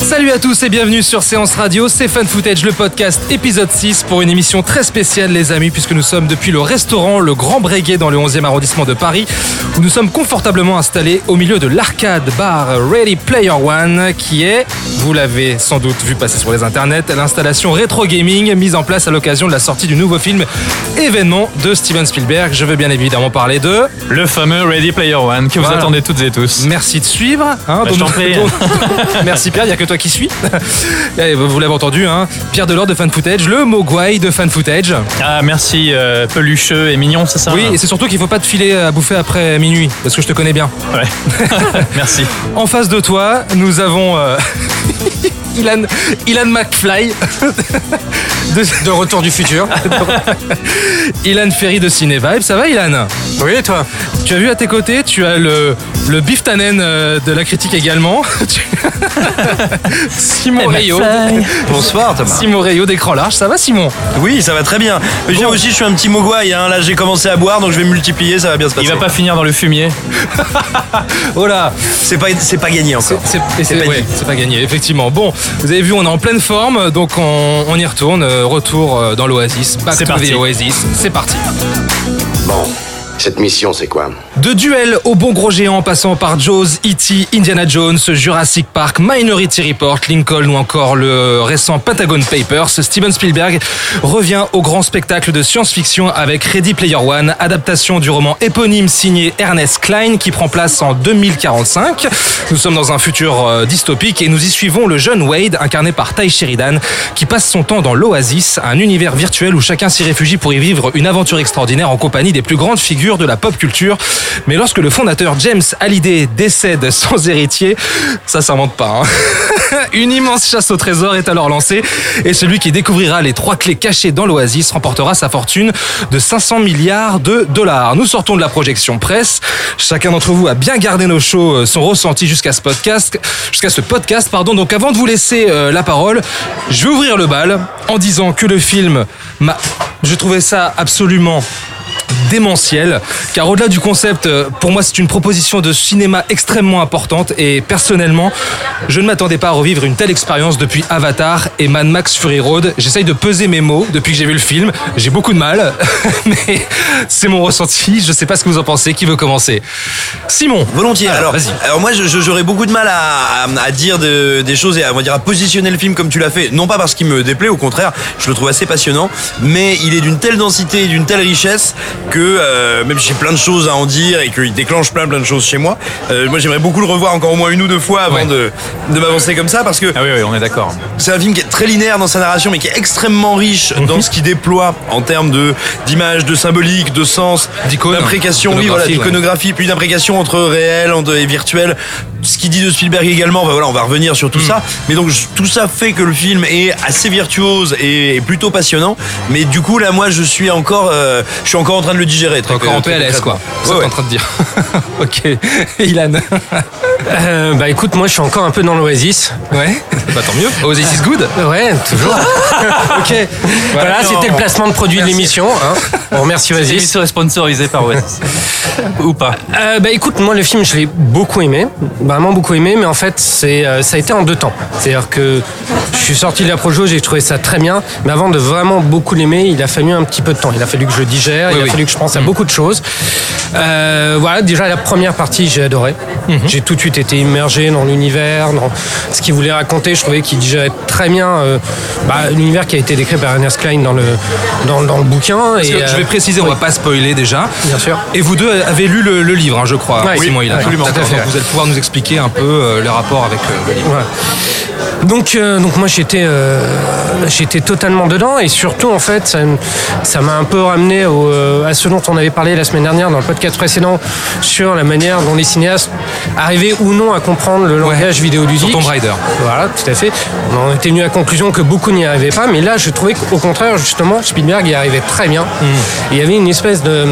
Salut à tous et bienvenue sur Séance Radio, c'est Fan Footage, le podcast épisode 6 pour une émission très spéciale les amis puisque nous sommes depuis le restaurant Le Grand Breguet dans le 11e arrondissement de Paris où nous sommes confortablement installés au milieu de l'arcade bar Ready Player One qui est, vous l'avez sans doute vu passer sur les internets, l'installation rétro gaming mise en place à l'occasion de la sortie du nouveau film événement de Steven Spielberg. Je veux bien évidemment parler de... Le fameux Ready Player One que vous attendez toutes et tous. Merci de suivre. hein, Bah, donc- donc- Merci Pierre, il n'y a que toi qui suis. Et vous l'avez entendu, hein, Pierre Delors de Fan Footage, le Mogwai de Fan Footage. Ah, merci, euh, pelucheux et mignon, c'est ça Oui, et c'est surtout qu'il faut pas te filer à bouffer après minuit, parce que je te connais bien. Ouais. merci. En face de toi, nous avons euh, Ilan, Ilan McFly de, de Retour du futur. Ilan Ferry de Ciné Vibe. Ça va, Ilan? Oui, et toi? Tu as vu à tes côtés, tu as le, le Tannen euh, de la critique également. Simon Rayo. Bonsoir Thomas. Simon Rayo d'écran large. Ça va, Simon? Oui, ça va très bien. Je viens aussi, je suis un petit mogwai. Hein. Là, j'ai commencé à boire, donc je vais multiplier, ça va bien se passer. Il va pas finir dans le fumier. Oh là C'est pas, pas gagné encore. C'est pas ouais, pas gagné, effectivement. Bon, vous avez vu, on est en pleine forme, donc on, on y retourne. Euh, Retour euh, dans l'Oasis. Back to parti. the Oasis. C'est parti. Bon, cette mission, c'est quoi De duel au bon gros géant passant par Jaws, E.T., Indiana Jones, Jurassic Park, Minority Report, Lincoln ou encore le récent Pentagon Papers, Steven Spielberg revient au grand spectacle de science-fiction avec Ready Player One, adaptation du roman éponyme signé Ernest Klein qui prend place en 2045. Nous sommes dans un futur euh, dystopique et nous y suivons le jeune Wade incarné par Ty Sheridan qui passe son temps dans l'Oasis, un univers virtuel où chacun s'y réfugie pour y vivre une aventure extraordinaire en compagnie des plus grandes figures de la pop culture. Mais lorsque le fondateur James Hallyday décède sans héritier, ça s'invente pas. hein. Une immense chasse au trésor est alors lancée et celui qui découvrira les trois clés cachées dans l'Oasis remportera sa fortune de 500 milliards de dollars. Nous sortons de la projection presse. Chacun d'entre vous a bien gardé nos shows, euh, son ressenti jusqu'à ce podcast, jusqu'à ce podcast, pardon. Donc avant de vous laisser euh, la parole, je vais ouvrir le bal en disant que le film m'a, je trouvais ça absolument démentiel, car au-delà du concept, euh, pour moi c'est une proposition de cinéma extrêmement importante. Et personnellement, je ne m'attendais pas à revivre une telle expérience depuis Avatar et Mad Max Fury Road. J'essaye de peser mes mots depuis que j'ai vu le film, j'ai beaucoup de mal, mais c'est mon ressenti, je sais pas ce que vous en pensez, qui veut commencer? Simon. Volontiers. Alors, Alors, moi, j'aurais beaucoup de mal à, à- à dire de- des choses et à, on va dire, à positionner le film comme tu l'as fait. Non pas parce qu'il me déplaît, au contraire, je le trouve assez passionnant, mais il est d'une telle densité et d'une telle richesse que euh, même si j'ai plein de choses à en dire et qu'il déclenche plein plein de choses chez moi, euh, moi j'aimerais beaucoup le revoir encore au moins une ou deux fois avant Ouais. de, de m'avancer comme ça parce que Ah oui, oui, on est d'accord. c'est un film qui est très linéaire dans sa narration, mais qui est extrêmement riche Mhm. dans ce qu'il déploie en termes de d'images, de symbolique, de sens, d'imprécation, oui, voilà, D'iconographie, ouais. puis d'imprécation entre réel et virtuel. Ce qu'il dit de Spielberg également, bah voilà, on va revenir sur tout ça. Mais donc je- tout ça fait que le film est assez virtuose et, et plutôt passionnant. Mais du coup là, moi, je suis encore, euh, je suis encore en train de le digérer. Très, Encore en très PLS quoi, c'est Ouais, ouais. en train de dire. ok, Ilan Euh, bah écoute, moi je suis encore un peu dans l'Oasis. Ouais, bah tant mieux, Oasis is good Ouais, toujours. Ok, voilà, c'était le placement de produit de l'émission. Hein. On remercie Oasis. L'émission est sponsorisée par Oasis. Ou pas. Euh, bah écoute, moi le film je l'ai beaucoup aimé, vraiment beaucoup aimé, mais en fait c'est euh, ça a été en deux temps. C'est-à-dire que je suis sorti de la projo, j'ai trouvé ça très bien, mais avant de vraiment beaucoup l'aimer, il a fallu un petit peu de temps. Il a fallu que je digère, Oui, il a oui. fallu que je pense à beaucoup de choses. Euh, voilà, déjà la première partie j'ai adoré. J'ai tout de suite été immergé dans l'univers, dans ce qu'il voulait raconter. Je trouvais qu'il digérait très bien euh, bah, l'univers qui a été décrit par Ernest Klein dans le dans, dans le bouquin. Parce que et, je vais préciser, on oui. va pas spoiler déjà. Bien sûr. Et vous deux avez lu le, le livre, hein, je crois, Simon oui, Ilan. absolument, tout à fait, donc. Vous allez pouvoir nous expliquer un peu euh, les rapports avec euh, le livre. Ouais. Donc, euh, donc moi j'étais euh, j'étais totalement dedans et surtout en fait ça m'a un peu ramené au, euh, à ce dont on avait parlé la semaine dernière dans le podcast précédent sur la manière dont les cinéastes arrivaient ou non à comprendre le langage vidéoludique. Sur Tomb Raider. Voilà, tout à fait. On en était venu à la conclusion que beaucoup n'y arrivaient pas, mais là je trouvais qu'au contraire justement Spielberg y arrivait très bien. Mm. Il y avait une espèce de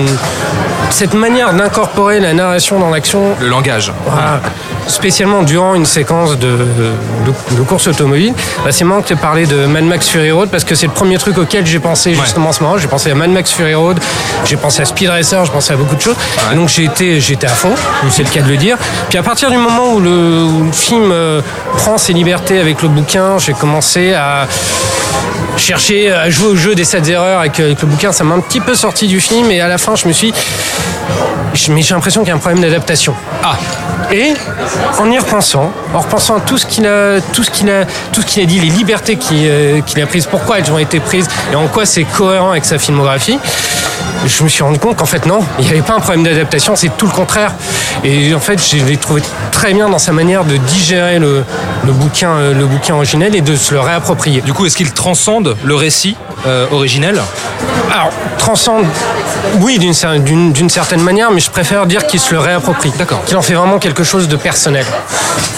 cette manière d'incorporer la narration dans l'action, Le langage. voilà, spécialement durant une séquence de, de, de course automobile, bah, c'est marrant que tu parlé de Mad Max Fury Road parce que c'est le premier truc auquel j'ai pensé justement en ce moment. J'ai pensé à Mad Max Fury Road, j'ai pensé à Speed Racer, j'ai pensé à beaucoup de choses. Et donc j'ai été, j'étais à fond, c'est le cas de le dire. Puis à partir du moment où le, où le film euh, prend ses libertés avec le bouquin, j'ai commencé à chercher à jouer au jeu des 7 erreurs avec, avec le bouquin. Ça m'a un petit peu sorti du film et à la fin je me suis mais j'ai l'impression qu'il y a un problème d'adaptation. Ah, Et en y repensant, en repensant à tout ce qu'il a, tout ce qu'il a, tout ce qu'il a dit, les libertés qu'il euh, qu'il a prises, pourquoi elles ont été prises et en quoi c'est cohérent avec sa filmographie, je me suis rendu compte qu'en fait non, il n'y avait pas un problème d'adaptation, c'est tout le contraire. Et en fait, je l'ai trouvé très bien dans sa manière de digérer le, le bouquin, euh, le bouquin originel et de se le réapproprier. du coup, est-ce qu'il transcende le récit euh, originel? Alors, transcende, oui, d'une d'une certaine manière, mais je préfère dire qu'il se le réapproprie. D'accord. Qu'il en fait vraiment quelque chose de personnel.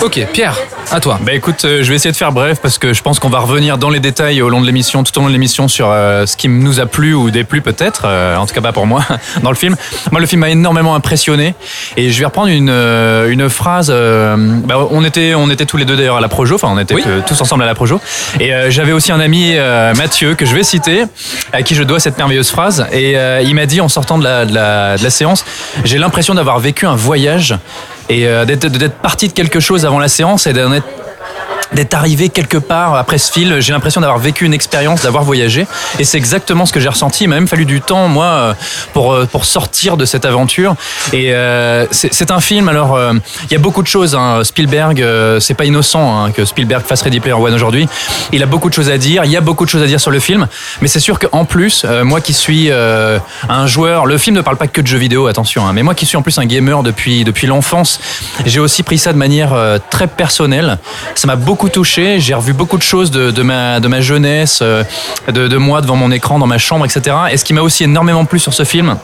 Ok, Pierre, à toi. Bah écoute, euh, je vais essayer de faire bref parce que je pense qu'on va revenir dans les détails au long de l'émission, tout au long de l'émission sur euh, ce qui nous a plu ou déplu peut-être, euh, en tout cas pas pour moi, dans le film. Moi le film m'a énormément impressionné et je vais reprendre une, euh, une phrase, euh, bah, on, était, on était tous les deux d'ailleurs à la Projo, enfin on était Oui. tous ensemble à la Projo et euh, j'avais aussi un ami euh, Mathieu que je vais citer, à qui je dois cette merveilleuse phrase et euh, il m'a dit en sortant de la, de la, de la séance, j'ai l'impression d'avoir vécu un voyage et euh, d'être d'être parti de quelque chose avant la séance et d'en être d'être arrivé quelque part après ce film. J'ai l'impression d'avoir vécu une expérience, d'avoir voyagé. Et c'est exactement ce que j'ai ressenti. Il m'a même fallu du temps, moi, euh, pour, euh, pour sortir de cette aventure. Et euh, c'est un film, alors, il y a beaucoup de choses. hein. Spielberg, euh, c'est pas innocent hein, que Spielberg fasse Ready Player One aujourd'hui. Il a beaucoup de choses à dire. Il y a beaucoup de choses à dire sur le film. Mais c'est sûr qu'en plus, moi qui suis un joueur, le film ne parle pas que de jeux vidéo, attention. hein, mais moi qui suis en plus un gamer depuis, depuis l'enfance, j'ai aussi pris ça de manière très personnelle. Ça m'a beaucoup touché. J'ai revu beaucoup de choses de, de ma, de ma jeunesse, euh, de, de moi devant mon écran, dans ma chambre, etc. Et ce qui m'a aussi énormément plu sur ce film,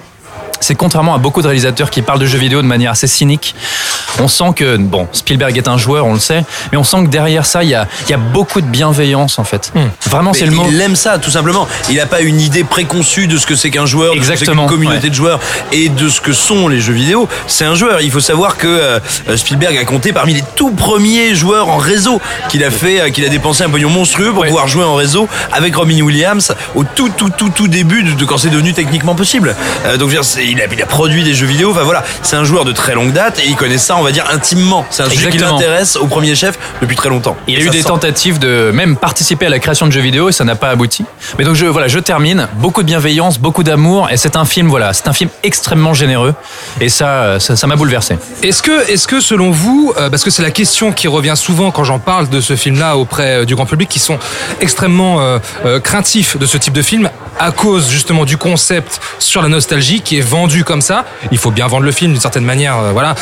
c'est contrairement à beaucoup de réalisateurs qui parlent de jeux vidéo de manière assez cynique, on sent que, bon, Spielberg est un joueur, on le sait, mais on sent que derrière ça, il y a, il y a beaucoup de bienveillance, en fait. Vraiment, Mais c'est le mot. Il aime ça, tout simplement. Il n'a pas une idée préconçue de ce que c'est qu'un joueur, de ce que Exactement, qu'une communauté ouais. de joueurs et de ce que sont les jeux vidéo. C'est un joueur. Il faut savoir que euh, Spielberg a compté parmi les tout premiers joueurs en réseau qu'il a fait, euh, qu'il a dépensé un pognon monstrueux pour Ouais. pouvoir jouer en réseau avec Robin Williams au tout, tout, tout, tout début de, de quand c'est devenu techniquement possible. Euh, donc, je veux dire, c'est- il a, il a produit des jeux vidéo. Enfin voilà, c'est un joueur de très longue date et il connaît ça, on va dire, intimement. C'est un sujet qui Exactement. l'intéresse au premier chef depuis très longtemps. Il y a Et eu ça des se sent. tentatives de même participer à la création de jeux vidéo et ça n'a pas abouti. Mais donc je voilà, je termine. Beaucoup de bienveillance, beaucoup d'amour et c'est un film voilà, c'est un film extrêmement généreux et ça euh, ça ça m'a bouleversé. Est-ce que, est-ce que selon vous, euh, parce que c'est la question qui revient souvent quand j'en parle de ce film-là auprès euh, du grand public, qui sont extrêmement euh, euh, craintifs de ce type de film à cause justement du concept sur la nostalgie qui est vendu comme ça. Il faut bien vendre le film d'une certaine manière, euh, voilà.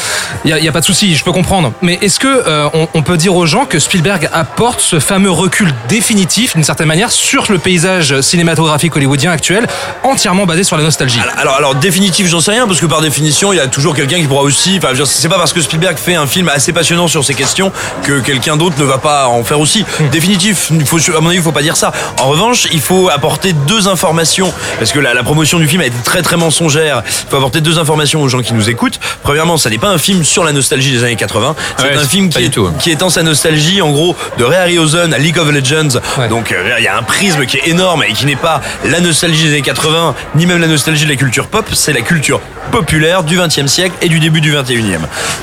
Il y a, pas de souci, je peux comprendre. Mais est-ce que euh, on, on peut dire aux gens que Spielberg apporte ce fameux recul définitif d'une certaine manière sur le paysage cinématographique hollywoodien actuel, entièrement basé sur la nostalgie? Alors, alors définitif, j'en sais rien, parce que par définition, il y a toujours quelqu'un qui pourra aussi. Enfin, c'est pas parce que Spielberg fait un film assez passionnant sur ces questions que quelqu'un d'autre ne va pas en faire aussi. Définitif, il faut, à mon avis, il faut pas dire ça. En revanche, il faut apporter deux informations, parce que la, la promotion du film a été très très mensongère. Il faut apporter deux informations aux gens qui nous écoutent. Premièrement, ça n'est pas un film sur la nostalgie des années 80. C'est Ouais, un film qui, est, tout, hein. qui étend sa nostalgie, en gros, de Ray Harryhausen à League of Legends. Ouais. Donc, euh, il y a un prisme qui est énorme et qui n'est pas la nostalgie des années 80, ni même la nostalgie de la culture pop, c'est la culture populaire du 20e siècle et du début du 21e.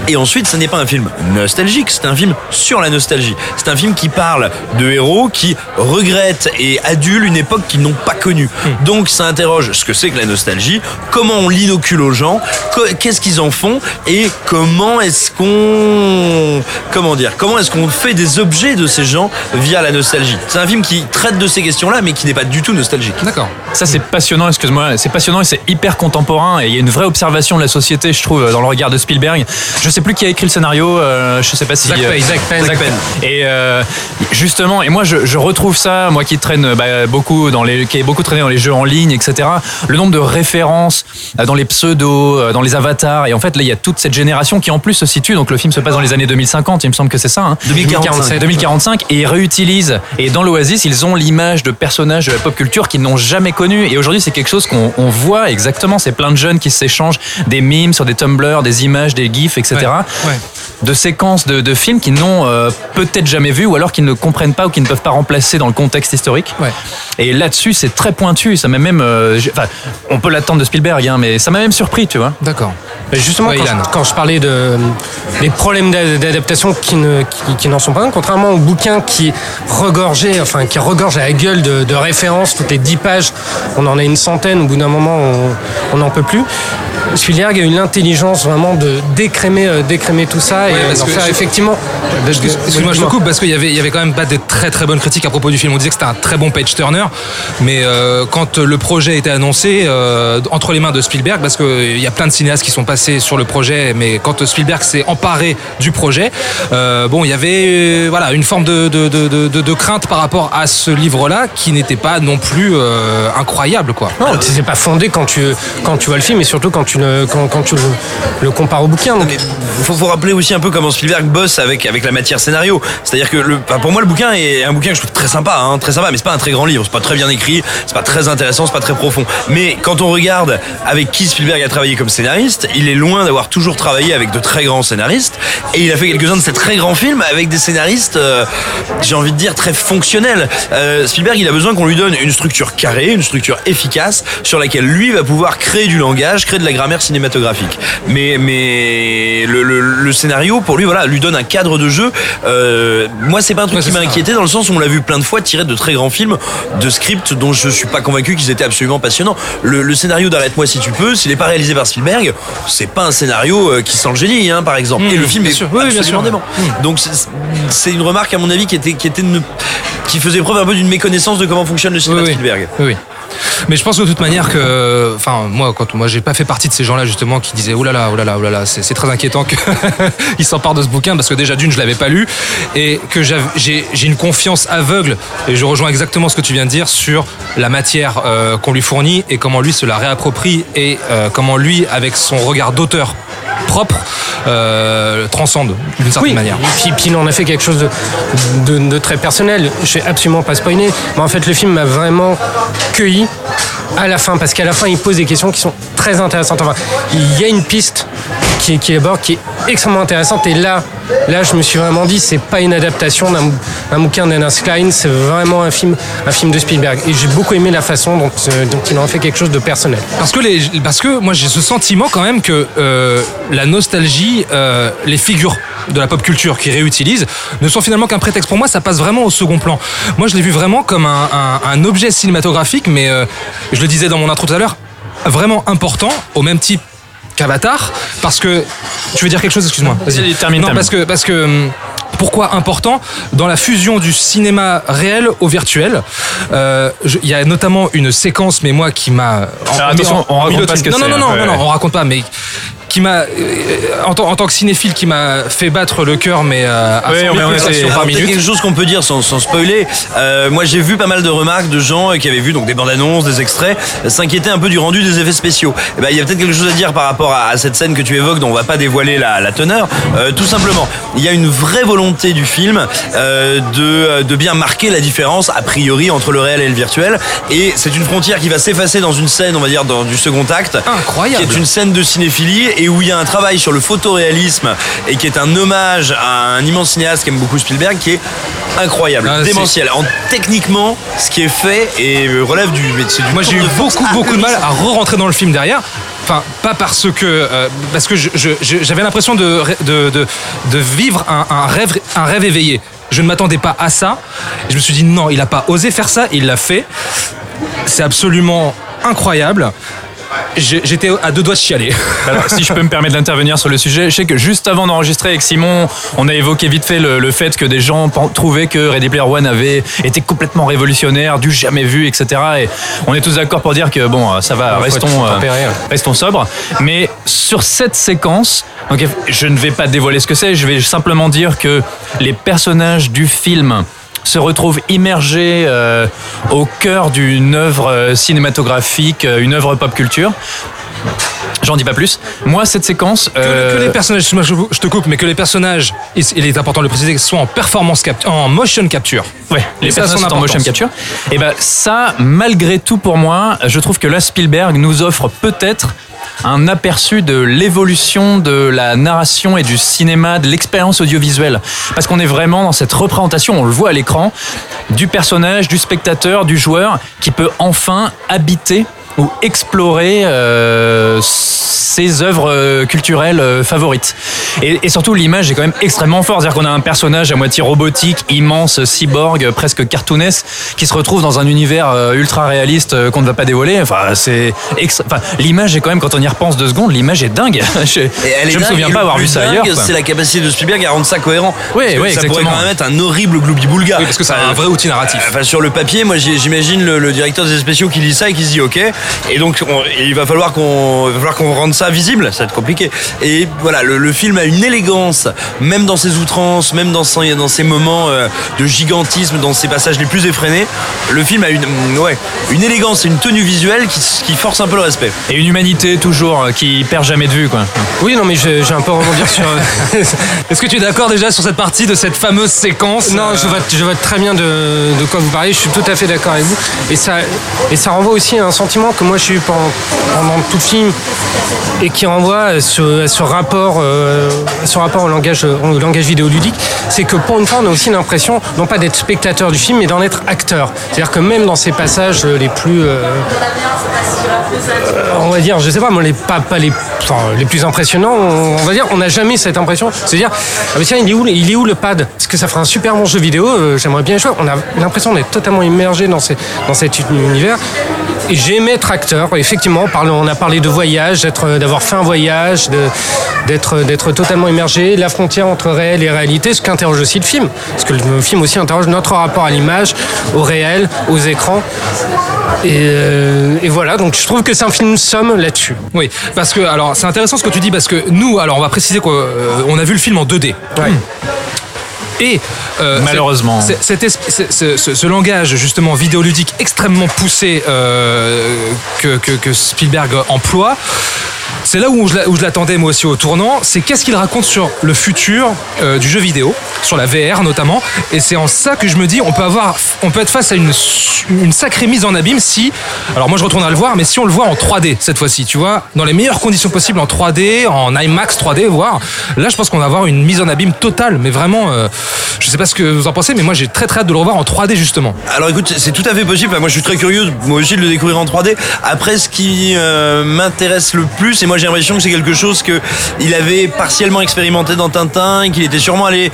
Et ensuite, ce n'est pas un film nostalgique, c'est un film sur la nostalgie. C'est un film qui parle de héros qui regrettent et adulent une époque qu'ils n'ont pas connue. Donc, ça interroge ce que c'est que la nostalgie, comment on l'inocule aux gens, qu'est-ce qu'ils en font et comment est-ce qu'on comment dire comment est-ce qu'on fait des objets de ces gens via la nostalgie? C'est un film qui traite de ces questions-là mais qui n'est pas du tout nostalgique. D'accord. Ça c'est passionnant, excuse-moi, c'est passionnant et c'est hyper contemporain et il y a une vraie observation de la société, je trouve, dans le regard de Spielberg. Je sais plus qui a écrit le scénario, euh, je sais pas si Zach euh, Penn. Zach Penn. Zach Penn. Et euh, justement, et moi je, je retrouve ça, moi qui traîne bah, beaucoup dans les, qui ai beaucoup traîné dans les jeux en ligne, etc. Le nombre de références dans les pseudos, euh, dans les avatars. Et en fait, là, il y a toute cette génération qui en plus se situe. Donc le film se passe dans les années 2050, il me semble que c'est ça. Hein. 2045. 2045 et ils réutilisent. Et dans l'Oasis, ils ont l'image de personnages de la pop culture qu'ils n'ont jamais connu. Et aujourd'hui, c'est quelque chose qu'on on voit exactement. C'est plein de jeunes qui s'échangent des memes sur des Tumblr, des images, des gifs, etc. Ouais, ouais. De séquences de, de films qu'ils n'ont euh, peut-être jamais vu ou alors qu'ils ne comprennent pas ou qu'ils ne peuvent pas remplacer dans le contexte historique. Ouais. Et là-dessus, c'est très pointu. Ça même. euh, on peut l'attendre de Spielberg, hein, mais ça m'a même surpris, tu vois. D'accord. Justement, Ouais, quand, Ilan. je, quand je parlais de, des problèmes d'a- d'adaptation qui ne- qui, qui n'en sont pas un, contrairement au bouquin qui regorgeait, enfin qui regorge à la gueule de, de références, toutes les dix pages, on en a une centaine, au bout d'un moment on- n'en peut plus. Spielberg a eu l'intelligence vraiment de décrémer, euh, décrémer tout ça et Ouais, parce d'en que faire je- effectivement. Excuse-moi, je te coupe parce qu'il y avait, il y avait quand même pas des très très bonnes critiques à propos du film. On disait que c'était un très bon page turner, mais euh, quand le projet a été annoncé euh, entre les mains de Spielberg, parce qu'il y a plein de cinéastes qui sont passés sur le projet, mais quand Spielberg s'est emparé du projet, euh, bon, il y avait euh, voilà une forme de, de, de, de- de- de crainte par rapport à ce livre-là qui n'était pas non plus euh, incroyable, quoi. Non, c'est pas fondé quand tu, quand tu vois le film et surtout quand tu le, quand, quand tu le, le compares au bouquin. Donc, Mais faut, faut rappeler aussi un peu comment Spielberg bosse avec, avec la matière scénario. C'est-à-dire que le, enfin, pour moi, le bouquin est un bouquin que je trouve très sympa, hein, très sympa, mais c'est pas un très grand livre, c'est pas très bien écrit, c'est pas très intéressant, c'est pas très profond. Mais quand on regarde avec qui Spielberg a travaillé comme scénariste, il est loin d'avoir toujours travaillé avec de très grands scénaristes, et il a fait quelques-uns de ces très grands films avec des scénaristes, euh, j'ai envie de dire, très fonctionnels. Euh, Spielberg, il a besoin qu'on lui donne une structure carrée, une structure efficace, sur laquelle lui va pouvoir créer du langage, créer de la grammaire cinématographique. Mais, mais le, le- le scénario, pour lui, voilà, lui donne un cadre de jeu. Euh, moi, c'est pas un truc Ouais, qui m'a inquiété dans le sens où on l'a vu plein de fois tiré de très grands films, de scripts dont je suis pas convaincu qu'ils étaient absolument passionnants. Le, le scénario d'Arrête-moi si tu s'il est pas réalisé par Spielberg, c'est pas un scénario euh, qui sent le génie, hein, par exemple. Mmh, Et le film bien est sûr. Oui, bien absolument sûr. dément. Donc c'est- une remarque à mon avis qui était qui était une- qui faisait preuve un peu d'une méconnaissance de comment fonctionne le cinéma Oui, de oui. Spielberg. Oui, oui. Mais je pense de toute manière que, enfin, moi, quand moi, j'ai pas fait partie de ces gens-là justement qui disaient, oh là là, oh là là, oh là là, c'est très inquiétant qu'ils s'emparent de ce bouquin parce que déjà d'une, je l'avais pas lu et que j'ai j'ai une confiance aveugle et je rejoins exactement ce que tu viens de dire sur la matière euh, qu'on lui fournit et comment lui se la réapproprie et euh, comment lui, avec son regard d'auteur propre, euh, transcende d'une certaine Oui, manière. et puis, puis il en a fait quelque chose de, de- de très personnel. Je vais absolument pas spoiler, mais en fait le film m'a vraiment cueilli à la fin, parce qu'à la fin il pose des questions qui sont très intéressantes. Enfin, il y a une piste qui, qui d'abord qui est extrêmement intéressante, et là, là je me suis vraiment dit c'est pas une adaptation d'un bouquin d'Ernest Klein, c'est vraiment un film, un film de Spielberg. Et j'ai beaucoup aimé la façon dont, euh, il en fait quelque chose de personnel. Parce que, parce que moi j'ai ce sentiment quand même que euh, la nostalgie, euh, les figures de la pop culture qui réutilisent ne sont finalement qu'un prétexte. Pour moi, ça passe vraiment au second plan. Moi, je l'ai vu vraiment comme un, objet cinématographique, mais je le disais dans mon intro tout à l'heure, vraiment important, au même type qu'Avatar, parce que tu veux dire quelque chose, excuse-moi. Vas-y, termine, Non, termine. parce que parce que hum, pourquoi important dans la fusion du cinéma réel au virtuel euh, Il y a notamment une séquence, mais moi qui m'a. en- attention, on raconte pas ce que non, non, non, non, Ouais, non, on raconte pas, mais qui m'a, euh, en, tant, en tant que cinéphile, qui m'a fait battre le cœur, mais euh, à Ouais, 100 000 on est- on est- pulsations Alors, par peut-être minute. quelque chose qu'on peut dire sans, sans spoiler. Euh, moi, j'ai vu pas mal de remarques de gens qui avaient vu donc des bandes annonces, des extraits, euh, s'inquiéter un peu du rendu des effets spéciaux. Eh ben, il y a peut-être quelque chose à dire par rapport à, à cette scène que tu évoques, dont on va pas dévoiler la, la teneur. Euh, tout simplement, il y a une vraie volonté du film euh, de, de bien marquer la différence a priori entre le réel et le virtuel. Et c'est une frontière qui va s'effacer dans une scène, on va dire, dans du second acte, Incroyable. qui est une scène de cinéphilie et où il y a un travail sur le photoréalisme et qui est un hommage à un immense cinéaste qu'aime beaucoup Spielberg qui est incroyable, Ah, démentiel. En, techniquement, ce qui est fait et relève du. du Moi, j'ai eu beaucoup, beaucoup de mal à re-rentrer dans le film derrière. Enfin, pas parce que, euh, parce que j'avais l'impression de, de, de, de vivre un, un rêve, un rêve éveillé. Je ne m'attendais pas à ça. Je me suis dit non, il n'a pas osé faire ça, il l'a fait. C'est absolument incroyable. J'ai- J'étais à deux doigts de chialer. Alors, si je peux me permettre d'intervenir sur le sujet, je sais que juste avant d'enregistrer avec Simon, on a évoqué vite fait le, le fait que des gens trouvaient que Ready Player One avait été complètement révolutionnaire, du jamais vu, etc. Et on est tous d'accord pour dire que bon, ça va, restons, euh, tempéré, ouais. restons sobres. Mais sur cette séquence, donc je ne vais pas dévoiler ce que c'est, je vais simplement dire que les personnages du film se retrouve immergé euh, au cœur d'une œuvre euh, cinématographique, euh, une œuvre pop culture. J'en dis pas plus. Moi, cette séquence. Que, euh, que les personnages, excuse-moi, je, je te coupe, mais que les personnages, il il est important de le préciser, soient en performance capture, en motion capture. Ouais, les ça personnages son sont en motion capture. Et ben ça, malgré tout pour moi, je trouve que là Spielberg nous offre peut-être un aperçu de l'évolution de la narration et du cinéma, de l'expérience audiovisuelle. Parce qu'on est vraiment dans cette représentation, on le voit à l'écran, du personnage, du spectateur, du joueur, qui peut enfin habiter ou explorer euh, ses œuvres euh, culturelles euh, favorites. Et, et surtout, l'image est quand même extrêmement forte. C'est-à-dire qu'on a un personnage à moitié robotique, immense, cyborg, presque cartoonesque, qui se retrouve dans un univers ultra réaliste qu'on ne va pas dévoiler. Enfin, c'est enfin, l'image est quand même, quand on y repense deux secondes, l'image est dingue. je je me souviens pas avoir vu ça dingue, ailleurs. C'est la capacité de Spielberg à rendre ça cohérent. Oui, ça pourrait quand même être un horrible gloubi-boulga. Oui, parce que c'est un vrai outil narratif. Enfin, sur le papier, moi j'imagine le, le directeur des spéciaux qui lit ça et qui se dit ok. Et donc on- il va falloir qu'on il va falloir qu'on rende ça visible, ça va être compliqué. Et voilà, le, le film a une élégance, même dans ses outrances, même dans, son- dans ses moments euh, de gigantisme, dans ses passages les plus effrénés. Le film a une, mm, ouais, une élégance et une tenue visuelle qui, qui force un peu le respect. Et une humanité toujours euh, qui perd jamais de vue. Quoi. Oui, non, mais je- j'ai un peu rebondir sur. Est-ce que tu es d'accord déjà sur cette partie de cette fameuse séquence Non, euh, je vois, je vois très bien de, de quoi vous parlez, je suis tout à fait d'accord avec vous. Et ça, et ça renvoie aussi à un sentiment que moi j'ai eu pendant, tout film et qui renvoie à ce, rapport, euh, à ce rapport au langage, au langage. C'est que pour une fois, on a aussi l'impression, non pas d'être spectateur du film, mais d'en être acteur. C'est-à-dire que même dans ces passages les plus. euh, euh, on va dire, je sais pas, moi, les, pas, les, les plus impressionnants, on, va dire, on n'a jamais cette impression. C'est-à-dire, ah tiens, il est où, le- pad? Parce que ça ferait un super bon jeu vidéo, j'aimerais bien jouer. On a l'impression d'être totalement immergé dans cet univers. J'ai aimé être acteur. Effectivement, on, a parlé de voyage, d'être- d'avoir fait un voyage, de- d'être totalement immergé, la frontière entre réel et réalité, ce qu'interroge aussi le film. Parce que le film aussi interroge notre rapport à l'image, au réel, aux écrans. Et, euh, et voilà, donc je trouve que c'est un film somme là-dessus. Oui, parce que alors c'est intéressant ce que tu dis parce que nous, alors on va préciser qu'on euh, on a vu le film en 2D. Ouais. Et euh, Malheureusement. ce, ce- ce langage justement vidéoludique extrêmement poussé euh, que, que- que Spielberg emploie, c'est là où je, l'attendais moi aussi au tournant. C'est qu'est-ce qu'il raconte sur le futur euh, du jeu vidéo, sur la VR notamment. Et c'est en ça que je me dis, on peut avoir, on peut être face à une, sacrée mise en abîme si, alors moi je retourne à le voir, mais si on le voit en 3D cette fois-ci, tu vois, dans les meilleures conditions possibles en 3D, en IMAX 3D, voire. Là, je pense qu'on va avoir une mise en abîme totale, mais vraiment, euh, je sais pas ce que vous en pensez, mais moi j'ai très très hâte de le revoir en 3D justement. Alors écoute, c'est tout à fait possible. Moi, je suis très curieux, moi aussi, de le découvrir en 3D. Après, ce qui euh, m'intéresse le plus, et moi, j'ai l'impression que c'est quelque chose que il avait partiellement expérimenté dans Tintin et qu'il était sûrement allé,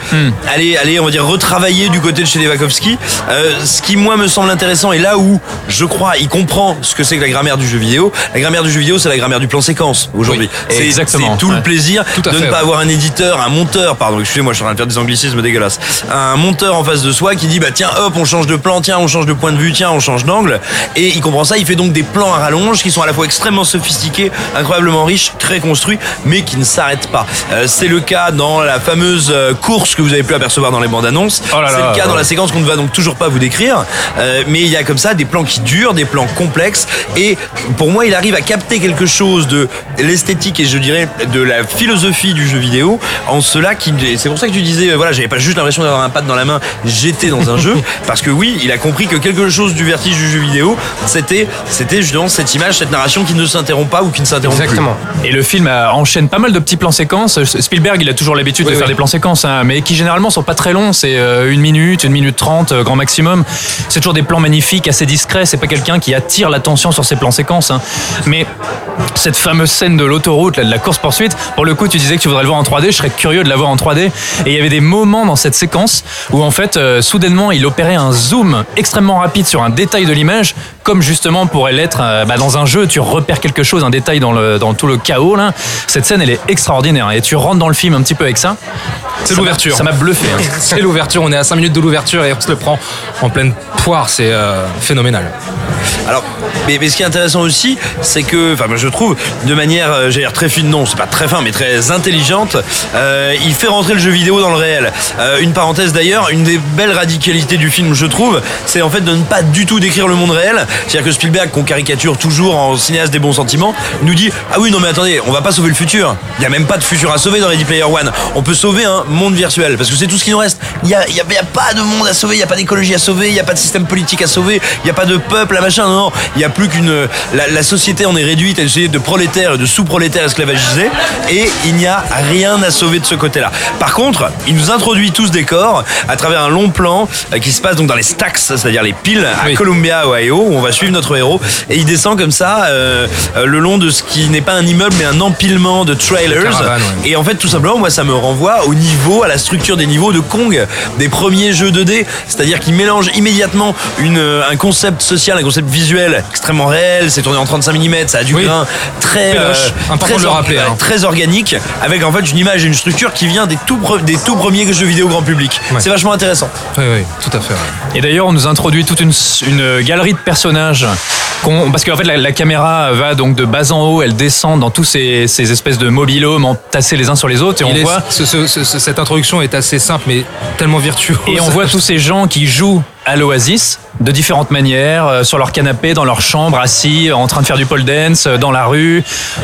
allé, allé, on va dire, retravailler du côté de chez Levakovsky. Euh, ce qui, moi, me semble intéressant, et là où je crois, il comprend ce que c'est que la grammaire du jeu vidéo. La grammaire du jeu vidéo, c'est la grammaire du plan séquence aujourd'hui. Oui, c'est exactement, c'est tout le plaisir Tout de fait, ne pas ouais. avoir un éditeur, un monteur, pardon, excusez-moi, je suis en train de faire des anglicismes dégueulasses. Un monteur en face de soi qui dit bah tiens hop, on change de plan, tiens, on change de point de vue, tiens, on change d'angle. Et il comprend ça, il fait donc des plans à rallonge qui sont à la fois extrêmement sophistiqués, incroyablement riches, très construits, mais qui ne s'arrêtent pas. Euh, c'est le cas dans la fameuse euh, course que vous avez pu apercevoir dans les bandes annonces. Oh c'est le cas ouais. dans la séquence qu'on ne va donc toujours pas vous décrire. Euh, mais il y a comme ça des plans qui durent, des plans complexes. Et pour moi, il arrive à capter quelque chose de l'esthétique et je dirais de la philosophie du jeu vidéo en cela qui c'est pour ça que tu disais voilà j'avais pas juste l'impression d'avoir un pad dans la main j'étais dans un jeu parce que oui il a compris que quelque chose du vertige du jeu vidéo c'était c'était justement cette image cette narration qui ne s'interrompt pas ou qui ne s'interrompt plus Exactement. Et le film euh, enchaîne pas mal de petits plans séquences. Spielberg, il a toujours l'habitude de Oui, faire des plans séquences, hein, mais qui généralement sont pas très longs. C'est euh, une minute, une minute trente, euh, grand maximum. C'est toujours des plans magnifiques, assez discrets. C'est pas quelqu'un qui attire l'attention sur ces plans séquences. hein. Mais cette fameuse scène de l'autoroute, de la course poursuite, pour le coup, tu disais que tu voudrais le voir en 3D. Je serais curieux de la voir en 3D. Et il y avait des moments dans cette séquence où en fait, euh, soudainement, il opérait un zoom extrêmement rapide sur un détail de l'image, comme justement pourrait l'être euh, bah, dans un jeu. Tu repères quelque chose, un détail dans, le, dans tout le chaos. Là. Cette scène, elle est extraordinaire. Et tu rentres dans le film un petit peu avec ça. C'est l'ouverture. Ça m'a bluffé. hein. C'est l'ouverture, on est à 5 minutes de l'ouverture et on se le prend en pleine poire, c'est euh, phénoménal. Alors, mais, mais ce qui est intéressant aussi, c'est que, enfin, je trouve, de manière, euh, j'allais dire très fine, non, c'est pas très fin, mais très intelligente, euh, il fait rentrer le jeu vidéo dans le réel. Euh, une parenthèse d'ailleurs, une des belles radicalités du film, je trouve, c'est en fait de ne pas du tout décrire le monde réel. C'est-à-dire que Spielberg, qu'on caricature toujours en cinéaste des bons sentiments, nous dit ah oui non mais attendez, on va pas sauver le futur. Il y a même pas de futur à sauver dans Ready Player One. On peut sauver un monde virtuel parce que c'est tout ce qui nous reste. Il y a, y a- y a pas de monde à sauver, il y a pas d'écologie à sauver, il y a pas de système politique à sauver, il y a pas de peuple à machin. Non, non, il y a plus qu'une la, la société en est réduite à une société de prolétaires et de sous-prolétaires esclavagisés et il n'y a rien à sauver de ce côté-là. Par contre, il nous introduit tout ce décor à travers un long plan euh, qui se passe donc dans les stacks, c'est-à-dire les piles à Oui. Columbia, Ohio, où on va suivre notre héros et il descend comme ça euh, euh, le long de ce qui n'est pas un immeuble mais un empilement de trailers. Caravane, ouais. Et en fait, tout simplement, moi, ça me renvoie au niveau, à la structure des niveaux de Kong, des premiers jeux 2D. C'est-à-dire qu'ils mélangent immédiatement une, euh, un concept social, un concept visuel extrêmement réel. C'est tourné en 35 mm, ça a du Oui. grain très. Important très, le rappeler, hein. très organique, avec en fait une image et une structure qui vient des tout, des tout premiers jeux vidéo grand public. Ouais. C'est vachement intéressant. Oui, oui, tout à fait. ouais. Et d'ailleurs, on nous introduit toute une, une galerie de personnages. Qu'on- parce qu'en fait, la, la caméra va donc de bas en haut, elle descend dans tous ces, ces espèces de mobilhomes entassés les uns sur les autres, et on est- voit. ce- ce- ce- cette introduction est assez simple, mais tellement virtuose. Et on voit tous ces gens qui jouent à l'Oasis de différentes manières, euh, sur leur canapé, dans leur chambre, assis, en train de faire du pole dance, euh, dans la rue.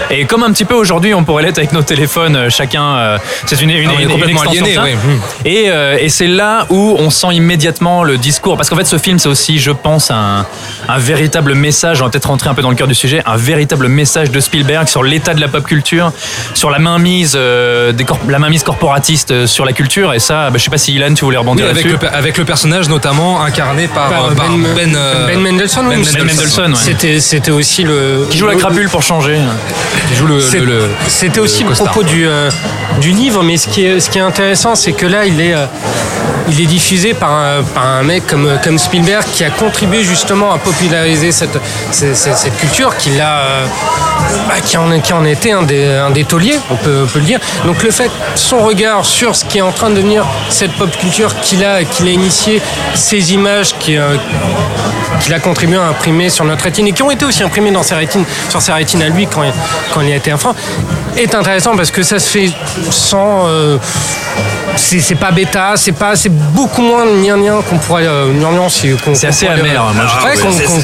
Et comme un petit peu aujourd'hui, on pourrait l'être avec nos téléphones, euh, chacun. euh, c'est une, une, Ah, une- une extension aliéné, ça. oui. Mm. Et, euh, et c'est là où on sent immédiatement le discours. Parce qu'en fait, ce film, c'est aussi, je pense, un, un véritable message. On va peut-être rentrer un peu dans le cœur du sujet. Un véritable message de Spielberg sur l'état de la pop culture, sur la mainmise, euh, des la mainmise corporatiste euh, sur la culture. Et ça, bah, je sais pas si Ilan, tu voulais Oui, rebondir avec, là-dessus. le, pe- avec le personnage notamment incarné par, Par euh, par Ben- Ben, euh, Ben oui, Ben c'était- Mendelsohn, ouais. C'était, c'était aussi le. Qui joue la le- crapule pour changer. qui joue le. C'était aussi le propos du, euh, du livre, mais ce qui est, ce qui est intéressant, c'est que là, il est, euh, il est diffusé par un, par un mec comme, comme Spielberg qui a contribué justement à populariser cette, cette, cette- cette culture, qui, l'a, euh, bah, qui, en, était un des, tauliers, on peut, le dire. Donc le fait, son regard sur ce qui est en train de devenir cette pop culture qu'il a, qu'il a initié, ces images euh, qu'il a contribué à imprimer sur notre rétine et qui ont été aussi imprimées dans ses rétines, sur ses rétines à lui quand quand il a été enfant, est intéressant parce que ça se fait sans. euh, c'est pas bêta, c'est pas, c'est beaucoup moins gnangnan qu'on pourrait, euh, si- qu'on- C'est assez amer, euh, moi, je qu'on-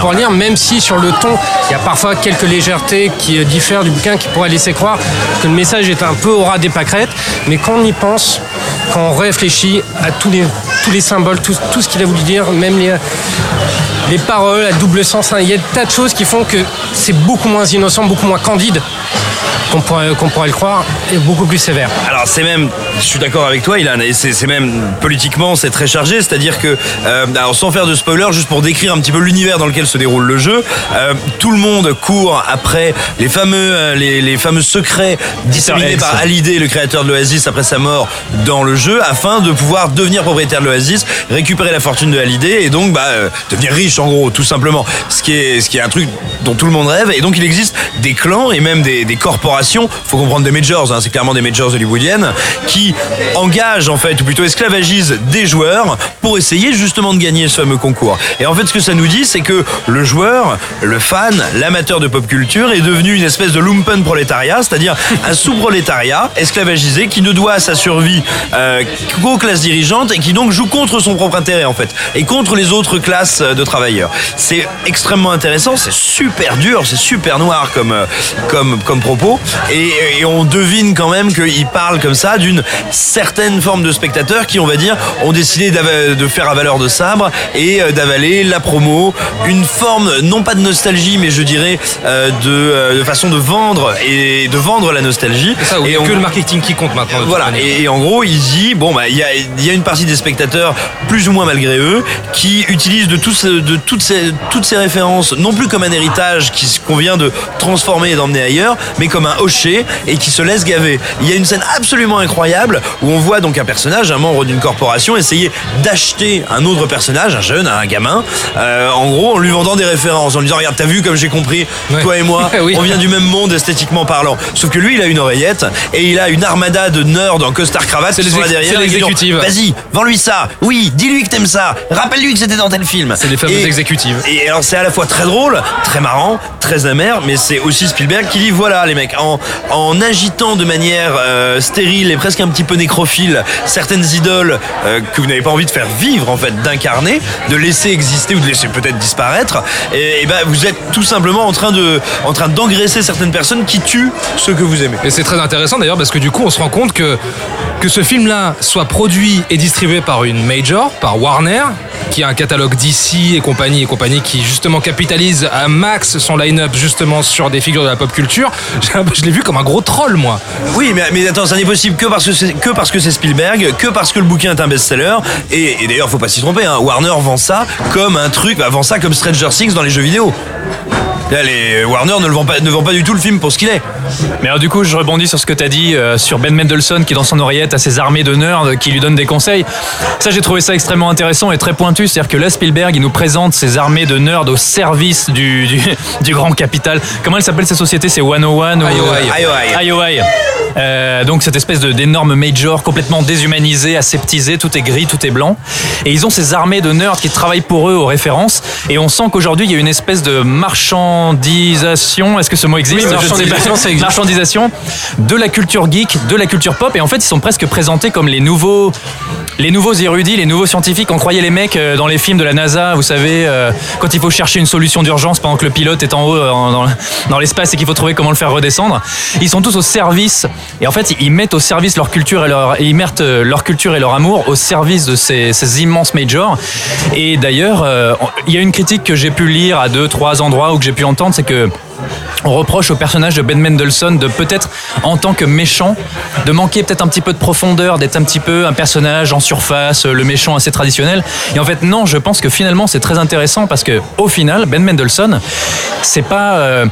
pourrait lire, même si sur le ton, il y a parfois quelques légèretés qui euh, diffèrent du bouquin, qui pourraient laisser croire que le message est un peu au ras des pâquerettes, mais quand on y pense, quand on réfléchit à tous les, tous les symboles, tout, tout ce qu'il a voulu dire, même les, les paroles à double sens, hein, il y a des tas de choses qui font que c'est beaucoup moins innocent, beaucoup moins candide qu'on pourrait, le croire, et beaucoup plus sévère. Alors c'est même, je suis d'accord avec toi, Ilan, et c'est c'est même politiquement c'est très chargé, c'est-à-dire que, euh, alors sans faire de spoiler, juste pour décrire un petit peu l'univers dans lequel se déroule le jeu, euh, tout le monde court après les fameux, euh, les, les fameux secrets disséminés par Hallyday, le créateur de l'Oasis après sa mort dans le jeu, afin de pouvoir devenir propriétaire de l'Oasis, récupérer la fortune de Hallyday et donc bah, euh, devenir riche en gros, tout simplement. Ce qui est, ce qui est un truc dont tout le monde rêve, et donc il existe des clans et même des, des corporations, faut comprendre des majors, hein, c'est clairement des majors hollywoodiennes, qui engagent en fait, ou plutôt esclavagisent des joueurs pour essayer justement de gagner ce fameux concours. Et en fait ce que ça nous dit, c'est que le joueur, le fan, l'amateur de pop culture est devenu une espèce de lumpen prolétariat, c'est-à-dire un sous-prolétariat esclavagisé qui ne doit sa survie euh, qu'aux classes dirigeantes et qui donc joue contre son propre intérêt en fait, et contre les autres classes de travailleurs. C'est extrêmement intéressant, c'est super dur, c'est super noir comme, euh, comme propos, et, et on devine quand même qu'il parle comme ça d'une certaine forme de spectateurs qui, on va dire, ont décidé de faire à valeur de sabre et euh, d'avaler la promo, une forme, non pas de nostalgie, mais je dirais euh, de, euh, de façon de vendre et de vendre la nostalgie. C'est ça, et on- que le marketing qui compte maintenant. voilà, et, et en gros, il dit bon, bah, il y a, il y a une partie des spectateurs, plus ou moins malgré eux, qui utilisent de, tout ce- de toutes, ces, toutes ces références, non plus comme un héritage qui- qu'on vient de transformer et d'emmener ailleurs, mais comme un hocher et qui se laisse gaver. Il y a une scène absolument incroyable où on voit donc un personnage, un membre d'une corporation, essayer d'acheter un autre personnage, un jeune, un gamin, euh, en gros en lui vendant des références, en lui disant regarde t'as vu comme j'ai compris, Ouais. toi et moi, Oui. on vient du même monde esthétiquement parlant. Sauf que lui il a une oreillette et il a une armada de nerds en costard cravate qui sont là derrière. Vas-y, vends-lui ça. Oui, dis-lui que t'aimes ça. Rappelle-lui que c'était dans tel film. C'est les fameuses Et- exécutives. et alors c'est à la fois très drôle, très marrant, très amer, mais c'est aussi Spielberg qui dit voilà les mecs, en, en agitant de manière euh, stérile et presque un petit peu nécrophile certaines idoles euh, que vous n'avez pas envie de faire vivre en fait, d'incarner, de laisser exister ou de laisser peut-être disparaître, et, et ben vous êtes tout simplement en train de en train d'engraisser certaines personnes qui tuent ceux que vous aimez. Et c'est très intéressant d'ailleurs parce que du coup on se rend compte que, que ce film-là soit produit et distribué par une major, par Warner, qui a un catalogue DC et compagnie et compagnie qui justement capitalise à max son line-up justement sur des figures de la pop culture. Je l'ai vu comme un gros troll moi. Oui, mais, attends, ça n'est possible que parce que c'est parce que c'est Spielberg, que parce que le bouquin est un best-seller. Et, et d'ailleurs, faut pas s'y tromper. Hein, Warner vend ça comme un truc, bah, vend ça comme Stranger Things dans les jeux vidéo. Là, les Warner ne le vend pas, ne vend pas du tout le film pour ce qu'il est. Mais alors du coup, je rebondis sur ce que tu as dit euh, sur Ben Mendelsohn qui dans son oreillette a ses armées de nerds qui lui donnent des conseils. Ça, j'ai trouvé ça extrêmement intéressant et très pointu. C'est-à-dire que là, Spielberg, il nous présente ses armées de nerds au service du, du, du grand capital. Comment elle s'appelle cette société? C'est 101 ou... IOI. IOI. Euh, donc cette espèce d'énorme major complètement déshumanisé, aseptisé, tout est gris, tout est blanc. Et ils ont ces armées de nerds qui travaillent pour eux aux références. Et on sent qu'aujourd'hui il y a une espèce de marchandisation. Est-ce que ce mot existe Oui, marchandisation, ça existe. Marchandisation de la culture geek, de la culture pop. Et en fait ils sont presque présentés comme les nouveaux les nouveaux érudits, les nouveaux scientifiques, on croyait les mecs euh, dans les films de la NASA, vous savez, euh, quand il faut chercher une solution d'urgence pendant que le pilote est en haut euh, dans, dans l'espace et qu'il faut trouver comment le faire redescendre. Ils sont tous au service, et en fait, ils mettent au service leur culture et leur, et ils mettent leur culture et leur amour au service de ces, ces immenses majors. Et d'ailleurs, euh, il y a une critique que j'ai pu lire à deux, trois endroits ou que j'ai pu c'est que on reproche au personnage de Ben Mendelsohn de peut-être, en tant que méchant, de manquer peut-être un petit peu de profondeur, d'être un petit peu un personnage en surface, le méchant assez traditionnel. Et en fait, non, je pense que finalement, c'est très intéressant parce que, au final, Ben Mendelsohn, c'est pas. euh,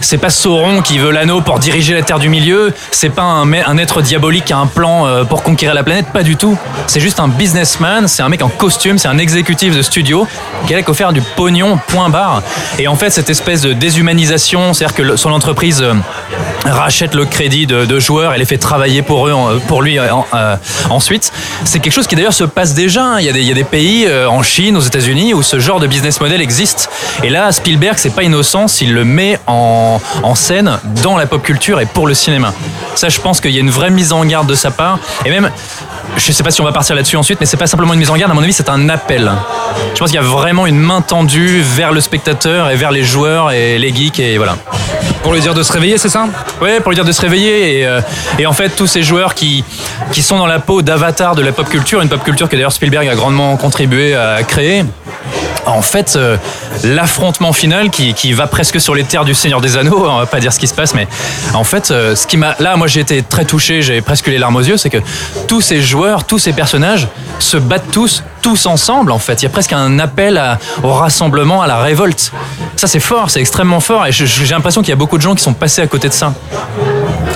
c'est pas Sauron qui veut l'anneau pour diriger la Terre du Milieu. C'est pas un, être diabolique qui a un plan euh, pour conquérir la planète. Pas du tout. C'est juste un businessman. C'est un mec en costume. C'est un exécutif de studio qui a qu'à faire du pognon. Point barre. Et en fait, cette espèce de déshumanisation, c'est-à-dire que son entreprise euh, rachète le crédit de, joueurs et les fait travailler pour eux, pour lui euh, en- ensuite. C'est quelque chose qui d'ailleurs se passe déjà. hein. Il y a des, pays en Chine, aux États-Unis, où ce genre de business model existe. Et là, Spielberg, c'est pas innocent s'il le met en, en scène dans la pop culture et pour le cinéma. Ça, je pense qu'il y a une vraie mise en garde de sa part. Et même, je sais pas si on va partir là-dessus ensuite, mais c'est pas simplement une mise en garde. À mon avis, c'est un appel. Je pense qu'il y a vraiment une main tendue vers le spectateur et vers les joueurs et les geeks et voilà. Pour lui dire de se réveiller, c'est ça? Ouais, pour lui dire de se réveiller. Et, euh, et en fait, tous ces joueurs qui, qui sont dans la peau d'avatar de la pop culture, une pop culture que d'ailleurs Spielberg a grandement contribué à créer. En fait, euh, l'affrontement final qui, qui va presque sur les terres du Seigneur des Anneaux, on va pas dire ce qui se passe, mais en fait, euh, ce qui m'a, là, moi, j'ai été très touché, j'ai presque les larmes aux yeux, c'est que tous ces joueurs, tous ces personnages se battent tous, tous ensemble. En fait, il y a presque un appel à- au rassemblement, à la révolte. Ça, c'est fort, c'est extrêmement fort, et j'ai l'impression qu'il y a beaucoup de gens qui sont passés à côté de ça.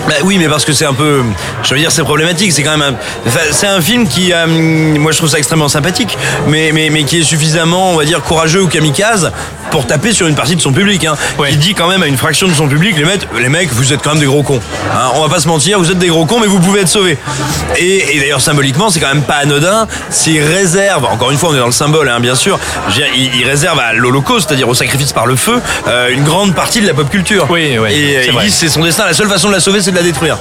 Bah oui, mais parce que c'est un peu, je veux dire, c'est problématique. C'est quand même, un, c'est un film qui, euh, moi, je trouve ça extrêmement sympathique, mais, mais, mais qui est suffisamment, on va dire, courageux ou kamikaze pour taper sur une partie de son public. Hein, Ouais. Il dit quand même à une fraction de son public, les mecs, les mecs, vous êtes quand même des gros cons. Hein, on va pas se mentir, vous êtes des gros cons, mais vous pouvez être sauvés. Et, et d'ailleurs, symboliquement, c'est quand même pas anodin s'il réserve, encore une fois, on est dans le symbole, hein, bien sûr, il, il réserve à l'Holocauste, c'est-à-dire au sacrifice par le feu, euh, une grande partie de la pop culture. Oui, oui, Et euh, il vrai. dit c'est son destin, la seule façon de la sauver, c'est de la détruire.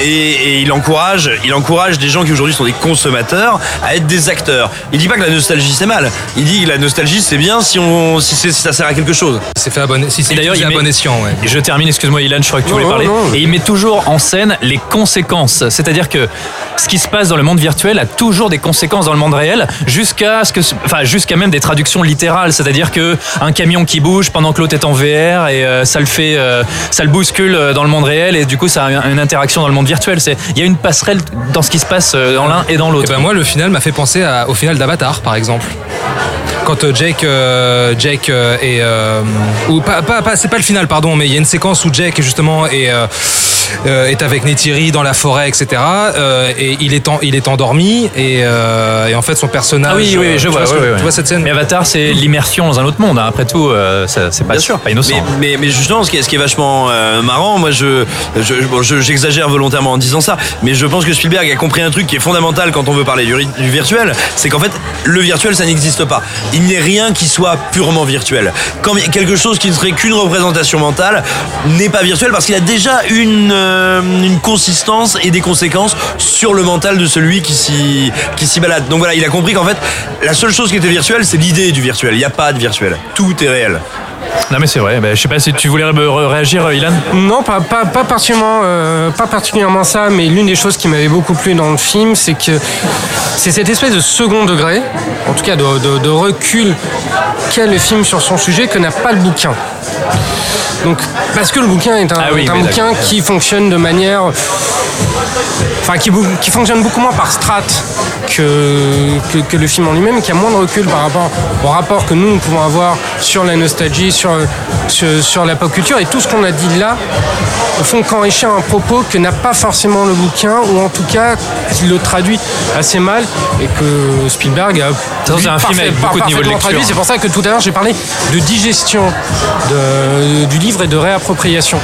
Et, et il encourage, il encourage des gens qui aujourd'hui sont des consommateurs à être des acteurs. Il dit pas que la nostalgie c'est mal. Il dit que la nostalgie c'est bien si on, si, c'est- ça sert à quelque chose. C'est fait à bon, si Et d'ailleurs, il à met- bon escient, ouais. Et je termine, excuse-moi Ilan, je crois que tu voulais non, parler. non. Et il met toujours en scène les conséquences. C'est-à-dire que ce qui se passe dans le monde virtuel a toujours des conséquences dans le monde réel, jusqu'à ce que, enfin, jusqu'à même des traductions littérales. C'est-à-dire que un camion qui bouge pendant que l'autre est en VR et euh, ça le fait, euh, ça le bouscule euh, dans le monde réel et du coup ça a une interaction dans le monde virtuel. C'est, il y a une passerelle dans ce qui se passe dans l'un et dans l'autre. ben moi, le final m'a fait penser à- au final d'Avatar, par exemple. Quand Jake, euh, Jake et euh, ou pas, pas, pas- c'est pas le final, pardon, mais il y a une séquence où Jack justement est euh, euh, est avec Neytiri dans la forêt, etc. euh, et il est en, il est endormi et, euh, et en fait son personnage. Ah oui, oui, euh, je tu vois, ce que-. Tu vois cette scène Mais Avatar, c'est l'immersion dans un autre monde. hein. Après tout, euh, c'est pas, Bien sûr. pas innocent. Mais, mais, mais justement, ce qui est, ce qui est vachement euh, marrant, moi, je, je, bon, je- j'exagère volontairement en disant ça, mais je pense que Spielberg a compris un truc qui est fondamental quand on veut parler du virtuel, c'est qu'en fait, le virtuel, ça n'existe pas. Il n'y a rien qui soit purement virtuel. Quelque chose qui ne serait qu'une représentation mentale n'est pas virtuel parce qu'il a déjà une, euh, une consistance et des conséquences sur le mental de celui qui s'y, qui s'y balade. Donc voilà, il a compris qu'en fait, la seule chose qui était virtuelle, c'est l'idée du virtuel. Il n'y a pas de virtuel. Tout est réel. Non, mais c'est vrai. Ben, je sais pas si tu voulais ré- ré- réagir, euh, Ilan Non, pas, pas, pas, particulièrement, euh, pas particulièrement ça, mais l'une des choses qui m'avait beaucoup plu dans le film, c'est que c'est cette espèce de second degré, en tout cas de, de- de recul qu'a le film sur son sujet que n'a pas le bouquin. Donc, parce que le bouquin est un, Ah oui, est un oui, bouquin qui fonctionne de manière. Enfin, qui, fonctionne beaucoup moins par strates que, que, que le film en lui-même, qui a moins de recul par rapport au rapport que nous, nous pouvons avoir sur la nostalgie, sur, sur, sur la pop culture. Et tout ce qu'on a dit là, au fond, qu'enrichir un propos que n'a pas forcément le bouquin, ou en tout cas, qui le traduit assez mal, et que Spielberg a. c'est un film avec beaucoup de niveau de lecture. traduit. C'est pour ça que tout à l'heure, j'ai parlé de digestion de- du livre et de réappropriation.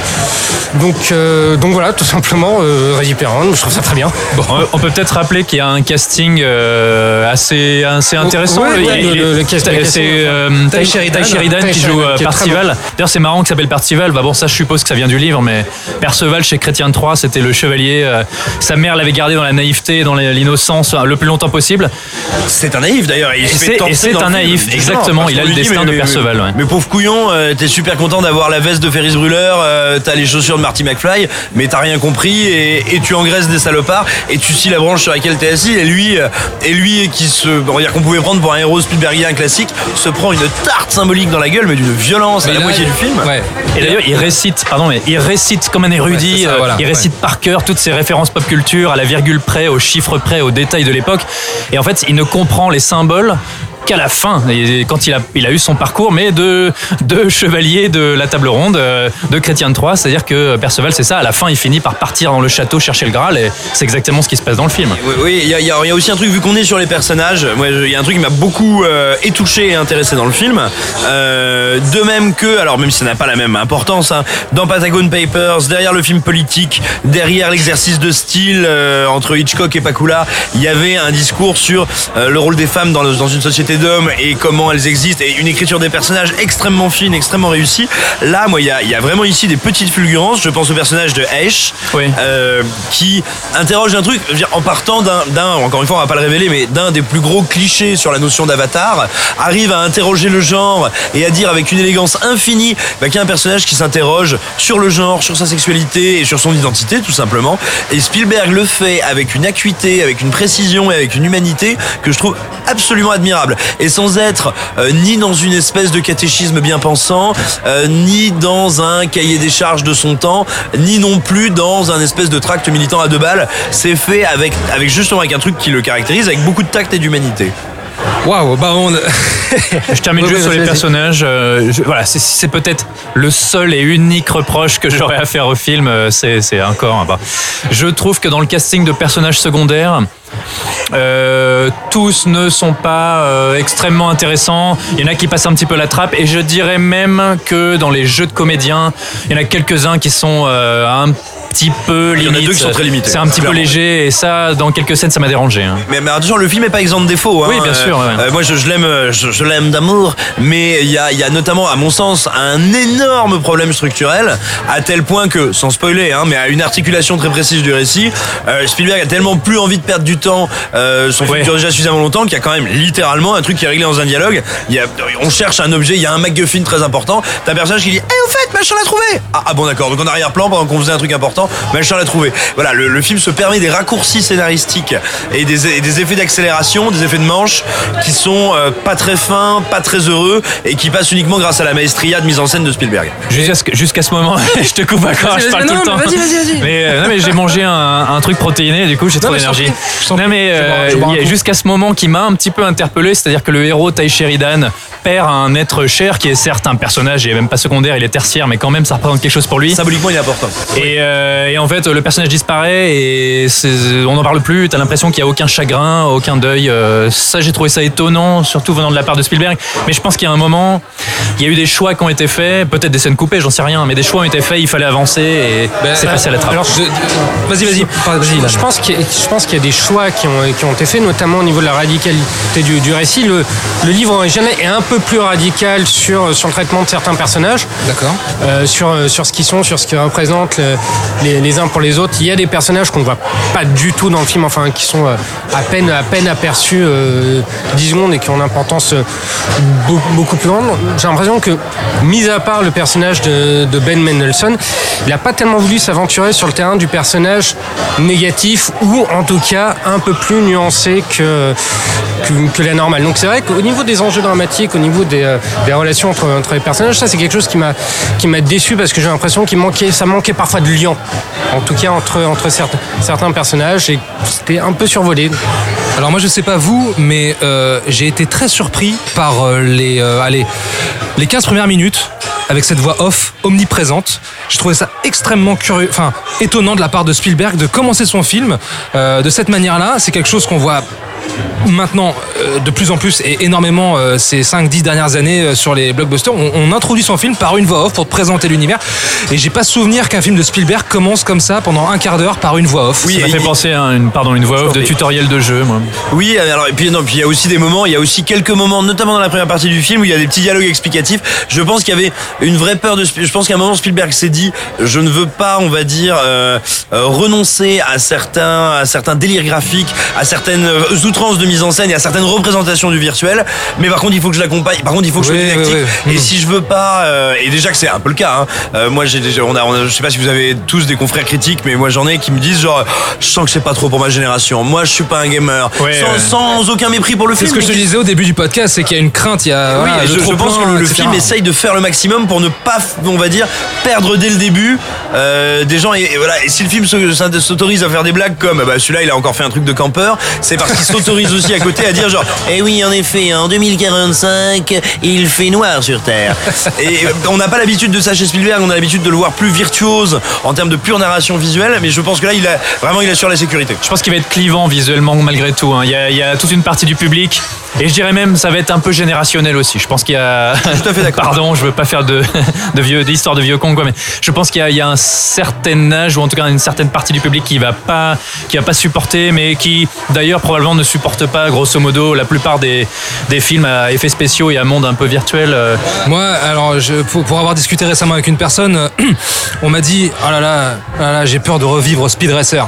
Donc, euh, donc voilà, tout simplement, euh, Ready Player One, je trouve ça très bien. Bon, on- peut peut-être rappeler qu'il y a un casting euh, assez, assez intéressant. Ouais, ouais, le- il- le- le cast- le c'est casting, euh, Ty Sheridan. Qui joue euh, qui Percival. D'ailleurs, c'est marrant qu'il s'appelle Percival. Bah bon, ça, je suppose que ça vient du livre, mais Perceval chez Chrétien 3, c'était le chevalier. euh, sa mère l'avait gardé dans la naïveté, dans l'innocence euh, le plus longtemps possible. C'est un naïf d'ailleurs. et c'est un film, naïf, exactement, il a le destin de Perceval, ouais. Mais pauvre couillon, euh, t'es super content d'avoir la veste de Ferris Brûleur, euh, t'as les chaussures de Marty McFly, mais t'as rien compris et, et tu engraisses des salopards et tu scies la branche sur laquelle t'es assis et lui, et lui qui se, on va dire qu'on pouvait prendre pour un héros Spielbergien classique, se prend une tarte symbolique dans la gueule, mais d'une violence à Mais la moitié du film. Ouais. Et d'ailleurs, il récite, pardon, mais il récite comme un érudit, Ouais, c'est ça, euh, voilà, il récite par cœur toutes ces références pop culture, à la virgule près, au chiffre près, aux détails de l'époque. Et en fait, il ne comprend les symboles qu'à la fin, quand il a, eu son parcours, mais de, de chevalier de la table ronde, euh, de chrétien de Troyes, c'est-à-dire que Perceval, c'est ça, à la fin, il finit par partir dans le château chercher le Graal, et c'est exactement ce qui se passe dans le film. Oui, il y, a- aussi un truc, vu qu'on est sur les personnages, il y a un truc qui m'a beaucoup euh, étouché et intéressé dans le film. Euh, de même que, alors même si ça n'a pas la même importance, hein, dans Patagon Papers, derrière le film politique, derrière l'exercice de style euh, entre Hitchcock et Pakula, il y avait un discours sur le rôle des femmes dans une société d'hommes et comment elles existent, et une écriture des personnages extrêmement fine, extrêmement réussie. Là, moi, il y a, il y a vraiment ici des petites fulgurances. Je pense au personnage de Ash, Oui. euh, qui interroge un truc en partant d'un, d'un, encore une fois on va pas le révéler, mais d'un des plus gros clichés sur la notion d'avatar, arrive à interroger le genre et à dire avec une élégance infinie bah, qu'il y a un personnage qui s'interroge sur le genre, sur sa sexualité et sur son identité tout simplement. Et Spielberg le fait avec une acuité, avec une précision et avec une humanité que je trouve absolument admirable. Et sans être euh, ni dans une espèce de catéchisme bien pensant, euh, ni dans un cahier des charges de son temps, ni non plus dans un espèce de tract militant à deux balles. C'est fait avec, avec justement avec un truc qui le caractérise, avec beaucoup de tact et d'humanité. Waouh, bah on. Je termine juste sur les personnages. euh, je- voilà, c'est- peut-être le seul et unique reproche que j'aurais à faire au film. euh, C'est c'est encore. bah, je trouve que dans le casting de personnages secondaires. euh, tous ne sont pas euh, extrêmement intéressants. Il y en a qui passent un petit peu la trappe et je dirais même que dans les jeux de comédiens, il y en a quelques-uns qui sont euh, un petit peu Il y en a limite. deux qui sont très limités, C'est un petit peu léger et ça, dans quelques scènes, ça m'a dérangé. hein. Mais, mais attention, le film est pas exempt de défauts. hein. Oui, bien sûr, ouais. Euh, moi, je, l'aime, euh, je, l'aime d'amour, mais il y a, il y a notamment, à mon sens, un énorme problème structurel, à tel point que, sans spoiler, hein, mais à une articulation très précise du récit, euh, Spielberg a tellement plus envie de perdre du temps. Euh, son film Ouais. dure déjà suffisamment longtemps qu'il y a quand même littéralement un truc qui est réglé dans un dialogue. Il y a, on cherche un objet, il y a un MacGuffin très important. T'as un personnage qui dit, eh, au fait, machin l'a trouvé. Ah, ah bon, d'accord. Donc en arrière-plan, pendant qu'on faisait un truc important, machin l'a trouvé. Voilà, le, le film se permet des raccourcis scénaristiques et des, et des effets d'accélération, des effets de manche qui sont euh, pas très fins, pas très heureux et qui passent uniquement grâce à la maestria de mise en scène de Spielberg. Jusqu'à ce, ce moment, je te coupe encore, je parle tout le temps. mais vas-y, vas-y, vas-y. Mais, euh, non, mais j'ai mangé un, un truc protéiné, du coup j'ai trop mais d'énergie. Non mais bois- euh, y jusqu'à ce moment qui m'a un petit peu interpellé, c'est-à-dire que le héros Ty Sheridan perd un être cher qui est certes un personnage, il est même pas secondaire, il est tertiaire, mais quand même ça représente quelque chose pour lui. Symboliquement, il est important. Et, euh, et en fait, le personnage disparaît et on n'en parle plus. T'as l'impression qu'il n'y a aucun chagrin, aucun deuil. Euh, ça, j'ai trouvé ça étonnant, surtout venant de la part de Spielberg. Mais je pense qu'il y a un moment, il y a eu des choix qui ont été faits, peut-être des scènes coupées, j'en sais rien, mais des choix ont été faits, il fallait avancer et c'est passé à la trappe. Alors, vas-y, vas-y, vas-y. Je pense qu'il y, a- y des choix qui ont, qui ont été faits, notamment au niveau de la radicalité du, du récit. Le, le livre original est un peu plus radical sur, sur le traitement de certains personnages, D'accord. euh, sur, sur ce qu'ils sont, sur ce qu'ils représentent le- les, les uns pour les autres. Il y a des personnages qu'on ne voit pas du tout dans le film, enfin qui sont euh, à peine, à peine aperçus euh, 10 secondes et qui ont une importance euh, beau- beaucoup plus grande. J'ai l'impression que, mis à part le personnage de, de Ben Mendelsohn, il n'a pas tellement voulu s'aventurer sur le terrain du personnage négatif ou en tout cas un peu plus nuancé que, que, que la normale. Donc c'est vrai qu'au niveau des enjeux dramatiques, au niveau des, euh, relations entre, les personnages, ça c'est quelque chose qui m'a déçu parce que j'ai l'impression qu'il manquait, ça manquait parfois de lien. En tout cas entre, entre certains, certains personnages et c'était un peu survolé. Alors moi je sais pas vous, mais euh, j'ai été très surpris par euh, les, allez, les 15 premières minutes avec cette voix off omniprésente. Je trouvais ça extrêmement curieux, enfin étonnant de la part de Spielberg de commencer son film de cette manière-là. C'est quelque chose qu'on voit maintenant euh, de plus en plus et énormément euh, ces 5-10 dernières années euh, sur les blockbusters. On, on introduit son film par une voix off pour te présenter l'univers. Et j'ai pas souvenir qu'un film de Spielberg commence comme ça pendant un quart d'heure par une voix off. Oui, Ça m'a fait penser à une, pardon, une voix off de tutoriel de jeu, moi. Oui, alors et puis non, puis il y a aussi des moments, il y a aussi quelques moments, notamment dans la première partie du film où il y a des petits dialogues explicatifs. Je pense qu'il y avait une vraie peur de. Je pense qu'à un moment Spielberg s'est dit, je ne veux pas, on va dire, euh, euh, renoncer à certains, à certains délires graphiques, à certaines outrances de mise en scène et à certaines représentations du virtuel. Mais par contre, il faut que je l'accompagne. Par contre, il faut que je sois oui, didactique. oui. Et si je veux pas, euh, et déjà que c'est un peu le cas. Hein, euh, moi, j'ai déjà, on a, on a- je sais pas si vous avez tous des confrères critiques, mais moi j'en ai qui me disent genre, je sens que c'est pas trop pour ma génération. Moi, je suis pas un gamer. Ouais, sans, aucun mépris pour le C'est film. ce que je te disais au début du podcast, c'est qu'il y a une crainte, il y a voilà, je, je pense que le, film essaye de faire le maximum pour ne pas, on va dire, perdre dès le début euh, des gens. Et, et voilà. Et si le film se- se- s'autorise à faire des blagues comme, bah, celui-là, il a encore fait un truc de campeur, c'est parce qu'il s'autorise aussi à côté à dire genre, eh oui, en effet, en 2045, il fait noir sur Terre. Et euh, on n'a pas l'habitude de ça chez Spielberg. On a l'habitude de le voir plus virtuose en termes de pure narration visuelle. Mais je pense que là, il a vraiment, il assure la sécurité. Je pense qu'il va être clivant visuellement malgré tout. hein. Il, y a, il y a toute une partie du public et je dirais même ça va être un peu générationnel aussi. Je pense qu'il y a. Tout à fait d'accord. Pardon, je veux pas faire de, de vieux d'histoire de vieux con quoi, mais je pense qu'il y, a- il y a un certain âge ou en tout cas une certaine partie du public qui va pas qui va pas supporter, mais qui d'ailleurs probablement ne supporte pas grosso modo la plupart des, des films à effets spéciaux et à monde un peu virtuel. euh, Moi, alors, je, pour, pour avoir discuté récemment avec une personne, on m'a dit Oh là là, oh là là, j'ai peur de revivre Speed Racer.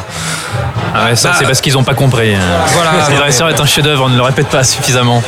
Ah ouais, ça Bah, c'est parce qu'ils ont pas compris. Voilà. Speed Racer est un chef-d'œuvre, on ne le répète pas suffisamment.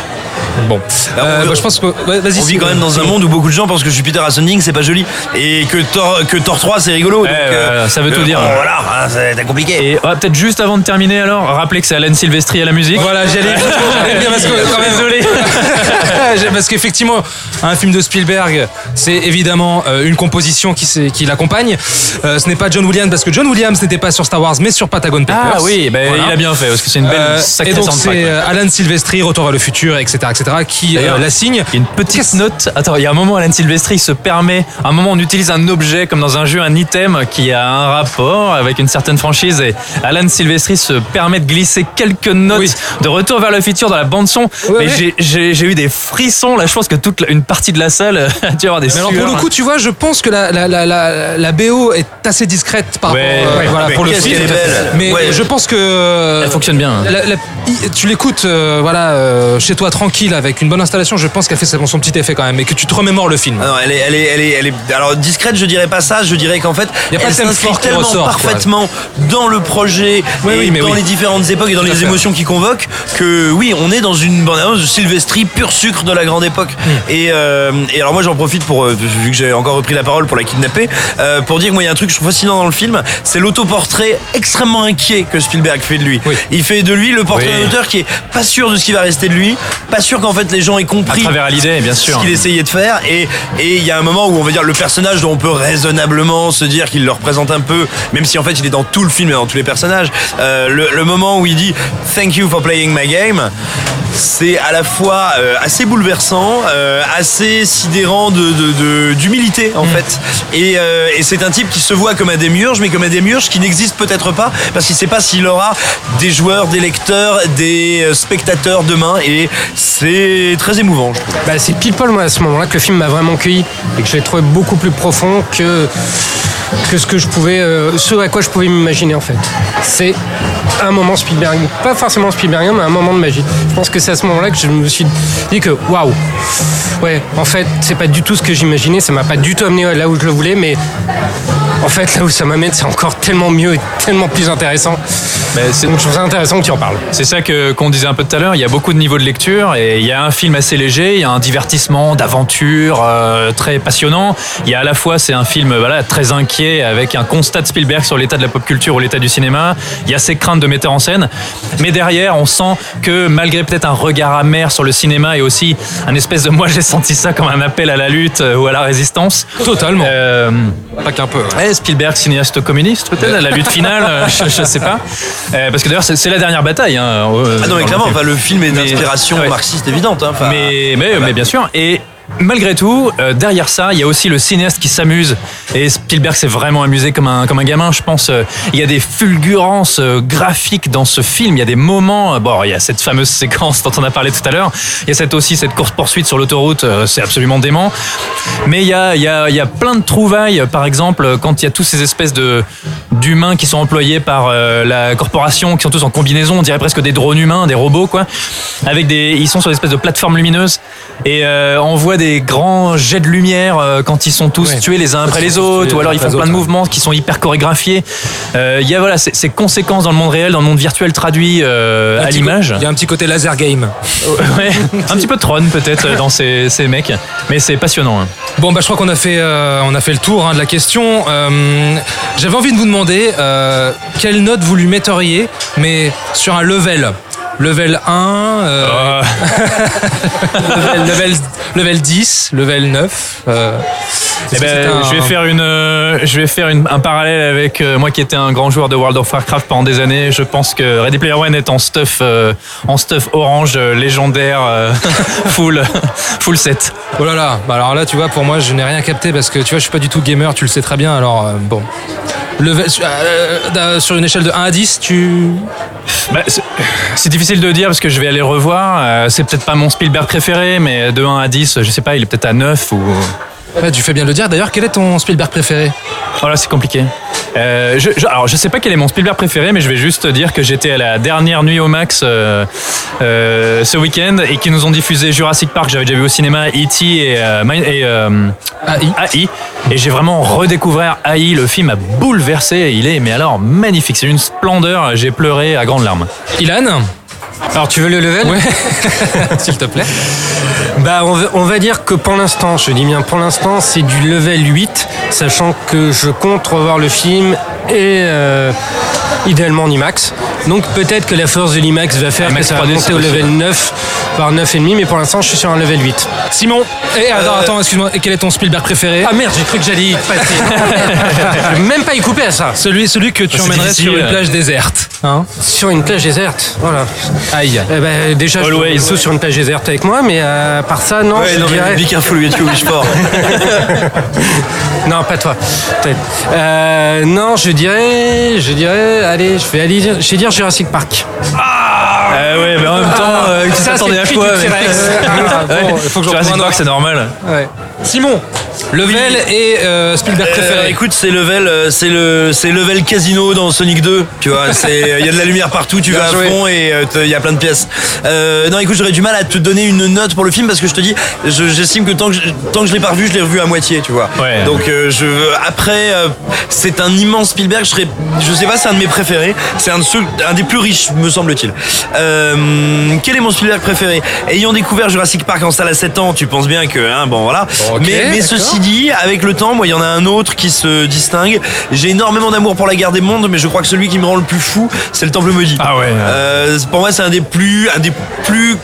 Bon, Alors, on- bah, je pense que. ouais, Vas-y. On vit quand même dans un monde où beaucoup de gens pensent que Jupiter Ascending c'est pas joli et que Thor, que Thor 3 c'est rigolo. Ouais, ouais, ça veut tout dire. bon, voilà, hein, c'est compliqué. Et ouais, peut-être juste avant de terminer alors, rappeler que c'est Alan Silvestri à la musique. Voilà, j'allais dire parce que quand même. Désolé. parce qu'effectivement, un film de Spielberg, c'est évidemment euh, une composition qui, qui l'accompagne. Euh, ce n'est pas John Williams parce que John Williams n'était pas sur Star Wars mais sur Patagon Papers. Ah oui, ben, Voilà. il a bien fait parce que c'est une belle Euh, sacrée et donc c'est ouais. euh, Alan Silvestri, Retour vers le futur, etc., etc., qui euh, la signe. Il y a une petite note. Attends, il y a un moment, Alan Silvestri se permet. À un moment, on utilise un objet comme dans un jeu, un item qui a un rapport avec une certaine franchise. Et Alan Silvestri se permet de glisser quelques notes Oui. de retour vers le futur dans la bande son. Ouais, mais ouais. j'ai- eu des frissons. Là, je pense que toute la- une partie de la salle a dû avoir des Mais alors pour le coup, tu vois, je pense que la, la, la, la, la BO est assez discrète par Ouais, rapport euh, ouais, voilà, mais pour le film. Mais je pense que Elle fonctionne bien. hein. la- la- i- tu l'écoutes euh, voilà euh, chez toi tranquille avec une bonne installation. Je pense qu'elle fait son petit effet quand même et que tu te remémores le film. Ah non, elle est, elle est, elle est, elle est. Alors discrète, je dirais pas ça. Je dirais qu'en fait, Y a pas elle s'inscrit tellement ressort, quoi. parfaitement dans le projet Oui, et oui, mais dans oui. les différentes époques et dans les fait. émotions qui convoquent que oui, on est dans une bande annonce de Sylvestri pur sucre de la grande époque. Hmm. Et, euh, et alors moi j'en profite pour euh, vu que j'ai encore repris la parole pour la kidnapper euh, pour dire que moi il y a un truc que je trouve fascinant dans le film, c'est l'autoportrait extrêmement inquiet que Spielberg fait de lui. Il fait de lui le portrait d'un auteur qui est pas sûr de ce qui va rester de lui, pas sûr qu'en fait les gens aient À compris travers l'idée, bien sûr. ce qu'il essayait de faire et et il y a un moment où on va dire le personnage dont on peut raisonnablement se dire qu'il le représente un peu même si en fait il est dans tout le film et dans tous les personnages euh, le, le moment où il dit thank you for playing my game c'est à la fois euh, assez bouleversant, euh, assez sidérant de, de- de- d'humilité en fait. Et, et c'est un type qui se voit comme un démiurge, mais comme un démiurge qui n'existe peut-être pas, parce qu'il sait pas s'il aura des joueurs, des lecteurs, des spectateurs demain. Et c'est très émouvant. je. Bah, c'est poil moi, à ce moment-là que le film m'a vraiment cueilli et que je l'ai trouvé beaucoup plus profond que, que ce que je pouvais, euh, ce à quoi je pouvais m'imaginer en fait. C'est un moment Spielberg, pas forcément Spielbergien, mais un moment de magie. Je pense que c'est à ce moment-là que je me suis dit que waouh, ouais, en fait, c'est pas du tout ce que j'imaginais, ça m'a pas du tout amené là où je le voulais, mais en fait, là où ça m'amène, c'est encore tellement mieux et tellement plus intéressant. Mais c'est- Donc je trouve ça intéressant que tu en parles. C'est ça que qu'on disait un peu tout à l'heure. Il y a beaucoup de niveaux de lecture et il y a un film assez léger, il y a un divertissement, d'aventure euh, très passionnant. Il y a à la fois c'est un film voilà très inquiet avec un constat de Spielberg sur l'état de la pop culture ou l'état du cinéma. Il y a ses craintes de metteur en scène, mais derrière on sent que malgré peut-être un regard amer sur le cinéma et aussi un espèce de moi j'ai senti ça comme un appel à la lutte euh, ou à la résistance. Totalement. Euh, Pas qu'un peu. hein. Spielberg, cinéaste communiste, peut-être, à la lutte finale, euh, je, je sais pas. Euh, parce que d'ailleurs, c'est la dernière bataille. Hein, euh, Ah non, mais clairement, le film. enfin, le film est d'inspiration ouais. marxiste évidente. hein, mais, mais bien sûr. Et malgré tout, euh, derrière ça, il y a aussi le cinéaste qui s'amuse. Et Spielberg s'est vraiment amusé comme un, comme un gamin, je pense. Euh, Il y a des fulgurances euh, graphiques dans ce film. Il y a des moments. Bon, il y a cette fameuse séquence dont on a parlé tout à l'heure. Il y a cette, aussi cette course-poursuite sur l'autoroute. C'est absolument dément. Mais il y a, il y, a, il y a plein de trouvailles. Par exemple, quand il y a tous ces espèces de d'humains qui sont employés par la corporation, qui sont tous en combinaison, on dirait presque des drones humains, des robots, quoi. Avec des, ils sont sur des espèces de plateformes lumineuses et on voit des grands jets de lumière euh, quand ils sont tous Ouais. tués les uns après les autres, ou alors ils font plein de mouvements qui sont hyper chorégraphiés. Euh, Il y a voilà ces, ces conséquences dans le monde réel, dans le monde virtuel traduit euh, à l'image. Il y a un petit côté laser game. Ouais, un petit peu de Tron peut-être dans ces, ces mecs, mais c'est passionnant. hein. Bon, bah, je crois qu'on a fait, on a fait le tour hein, de la question. J'avais envie de vous demander quelle note vous lui metteriez, mais sur un level? Level 1, euh, Euh, level, level, level 10, level 9. Eh ben, un- je vais faire une, euh, je vais faire une- un parallèle avec euh, moi qui étais un grand joueur de World of Warcraft pendant des années. Je pense que Ready Player One est en stuff, euh, en stuff orange légendaire, full, full set. Oh là là, bah alors là, tu vois, pour moi, je n'ai rien capté parce que tu vois, je suis pas du tout gamer, tu le sais très bien. Alors, bon. Sur une échelle de 1 à 10, tu. Bah, c'est- difficile de dire parce que je vais aller revoir. C'est peut-être pas mon Spielberg préféré, mais de 1 à 10, je sais pas, il est peut-être à 9 ou. Ouais, tu fais bien de le dire. D'ailleurs, quel est ton Spielberg préféré? Oh là, c'est compliqué. Euh, je, je- alors, je sais pas quel est mon Spielberg préféré, mais je vais juste dire que j'étais à la dernière nuit au Max euh, euh, ce week-end et qu'ils nous ont diffusé Jurassic Park. J'avais déjà vu au cinéma E.T. et, et AI. AI. Et j'ai vraiment redécouvert AI. Le film a bouleversé. Il est, mais alors, magnifique. C'est une splendeur. J'ai pleuré à grandes larmes. Ilan? Alors tu veux le level Ouais. S'il te plaît. Bah, on va, on va dire que pour l'instant, je dis bien pour l'instant, c'est du level 8, sachant que je compte revoir le film et euh, idéalement en IMAX. Donc peut-être que la force de l'IMAX va faire IMAX que ça va 3D, monter au level 9 par 9,5, mais pour l'instant, je suis sur un level 8. Simon Eh, attends, attends, excuse-moi. Et quel est ton Spielberg préféré Ah merde, j'ai cru que j'allais y passer. je vais même pas y couper à ça. Celui, celui que tu emmènerais sur une plage déserte. Hein Sur une plage déserte, voilà. Aïe. Eh ben, déjà, je Always. suis sur une plage déserte avec moi, mais euh, à part ça, non, Ouais, je non, dirais... mais be careful with you, for. Non, pas toi. Euh, non, je dirais, je dirais, allez, je vais aller, dire- je vais dire Jurassic Park. Ah ouais, mais en même temps, euh, tu t'attendais c'est à quoi il faut que Jurassic Park, c'est normal. Ouais. Simon, level et euh, Spielberg Euh, préféré. écoute, c'est level, euh, c'est le, c'est level casino dans Sonic 2. Tu vois, c'est, il y a de la lumière partout, tu Bien vas à fond et il y a plein de pièces. Euh, non, écoute, j'aurais du mal à te donner une note pour le film parce que je te dis, je- j'estime que tant que je, tant que je l'ai pas revu, je l'ai revu à moitié, tu vois. Ouais. Donc euh, je, après, euh, c'est un immense Spielberg. Je serais, je sais pas, c'est un de mes préférés. C'est un de ceux, un des plus riches, me semble-t-il. Euh, quel est mon Spielberg préféré? Ayant découvert Jurassic Park en salle à 7 ans, tu penses bien que, hein, bon voilà. Mais, mais ceci dit, avec le temps, moi, il y en a un autre qui se distingue. J'ai énormément d'amour pour la guerre des mondes, mais je crois que celui qui me rend le plus fou, c'est le Temple maudit. Ah ouais. Euh, pour moi, c'est un des plus, un des plus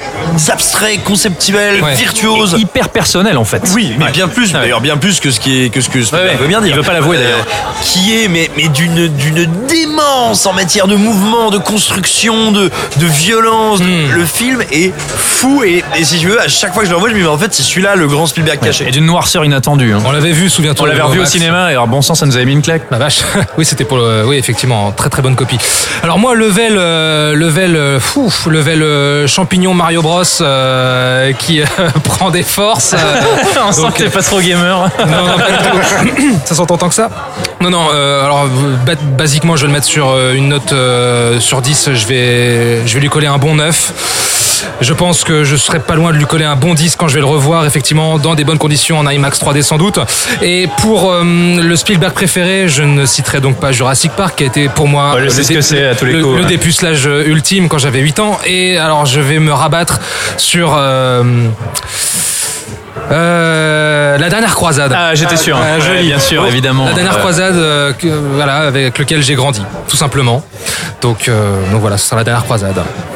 abstraits, conceptuels, Ouais. virtuoses. Hyper personnel en fait. Oui, mais Ouais. bien plus, Ah d'ailleurs bien plus que ce qui est que ce que ce veut bien dire. Il veut pas l'avouer, d'ailleurs. qui est mais mais d'une d'une démence en matière de mouvement, de construction, de de violence. Hmm. Le film est fou et, et si tu veux, à chaque fois que je le revois, je me dis mais en fait c'est celui-là le grand Spielberg caché. Et d'une noirceur inattendue. hein. On l'avait vu, souviens-toi. On l'avait revu au Max. cinéma et alors bon sang ça nous avait mis une claque. La vache. Oui, c'était pour le. Oui, effectivement, très très bonne copie. Alors moi, level, euh, level, euh, fou, level euh, champignon Mario Bros euh, qui euh, prend des forces. euh, On sent que t'es pas trop gamer. non, non, pas du tout. ça s'entend tant que ça Non, non. euh, alors, ba- basiquement, je vais le mettre sur euh, une note euh, sur 10. Je vais, je vais lui coller un bon 9. Je pense que je serai pas loin de lui coller un bon 10 quand je vais le revoir, effectivement, dans des bonnes conditions en IMAX 3D sans doute. Et pour euh, le Spielberg préféré, je ne citerai donc pas Jurassic Park, qui a été pour moi Ouais, le ce que dé- c'est à tous les le- coups, le ouais. dépucelage ultime quand j'avais 8 ans. Et alors, je vais me rabattre sur. Euh, la dernière croisade. Ah j'étais sûr. Ah, Ouais, joli. bien sûr, évidemment. La dernière croisade, euh, que- voilà, avec lequel j'ai grandi, tout simplement. Donc, euh, donc voilà, ce sera la dernière croisade.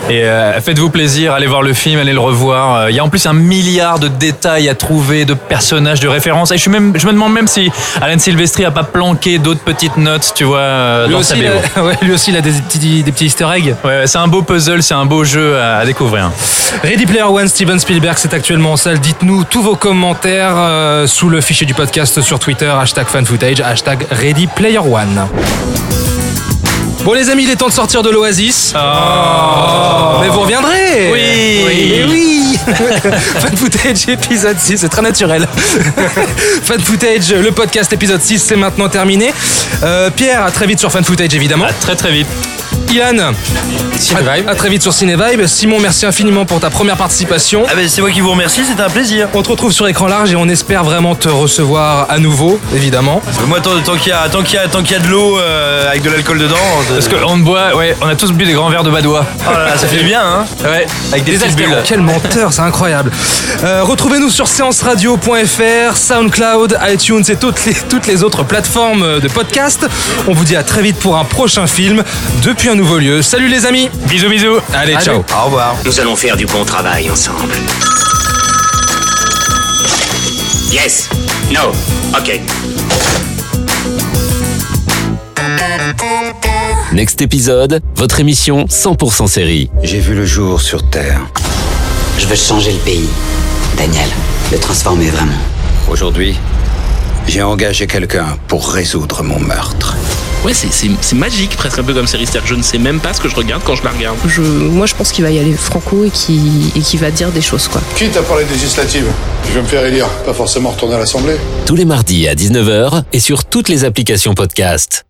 Et euh, faites-vous plaisir, allez voir le film, allez le revoir. Euh, Il y a en plus un milliard de détails à trouver, de personnages, de références. Et je, suis même, je me demande même si Alan Silvestri a pas planqué d'autres petites notes, tu vois, euh, Lui dans aussi, sa il BO. a, ouais, lui aussi, il a des petits, des petits easter eggs. Ouais, c'est un beau puzzle, c'est un beau jeu à, à découvrir. Ready Player One, Steven Spielberg, c'est actuellement en salle. Dites-nous tous vos commentaires euh, sous le fichier du podcast sur Twitter, hashtag fanfootage, hashtag Ready Player One. Bon les amis, il est temps de sortir de l'Oasis. Oh, mais vous reviendrez Oui. oui, oui. Fan Footage épisode 6, c'est très naturel. Fan Footage, le podcast épisode 6, c'est maintenant terminé. Euh, Pierre, à très vite sur Fan Footage évidemment. À très très vite. Ilan, à, à très vite sur Cinevibe. Simon, merci infiniment pour ta première participation. Ah ben c'est moi qui vous remercie, c'était un plaisir. On te retrouve sur écran large et on espère vraiment te recevoir à nouveau, évidemment. Moi tant, tant qu'il y a tant qu'il y a tant qu'il y a de l'eau euh, avec de l'alcool dedans, Parce qu'on boit, ouais, on a tous bu des grands verres de badois. oh là là, ça fait bien hein. Ouais, avec des, petites bulles. Quel menteur, c'est incroyable. Euh, Retrouvez-nous sur séanceradio.fr, SoundCloud, iTunes et toutes les, toutes les autres plateformes de podcast. On vous dit à très vite pour un prochain film depuis un nouveau lieu. Salut les amis Bisous bisous. Allez, ciao Au revoir. Nous allons faire du bon travail ensemble. Yes. No. OK. Next épisode, votre émission 100% série. J'ai vu le jour sur Terre. Je veux changer le pays. Daniel, le transformer vraiment. Aujourd'hui, j'ai engagé quelqu'un pour résoudre mon meurtre. Ouais, c'est- c'est c'est magique, presque un peu comme série. Je ne sais même pas ce que je regarde quand je la regarde. Je, moi, je pense qu'il va y aller franco et qu'il et qu'il va dire des choses, quoi. Quitte à parler législative, je vais me faire élire, pas forcément retourner à l'Assemblée. Tous les mardis à 19h et sur toutes les applications podcast.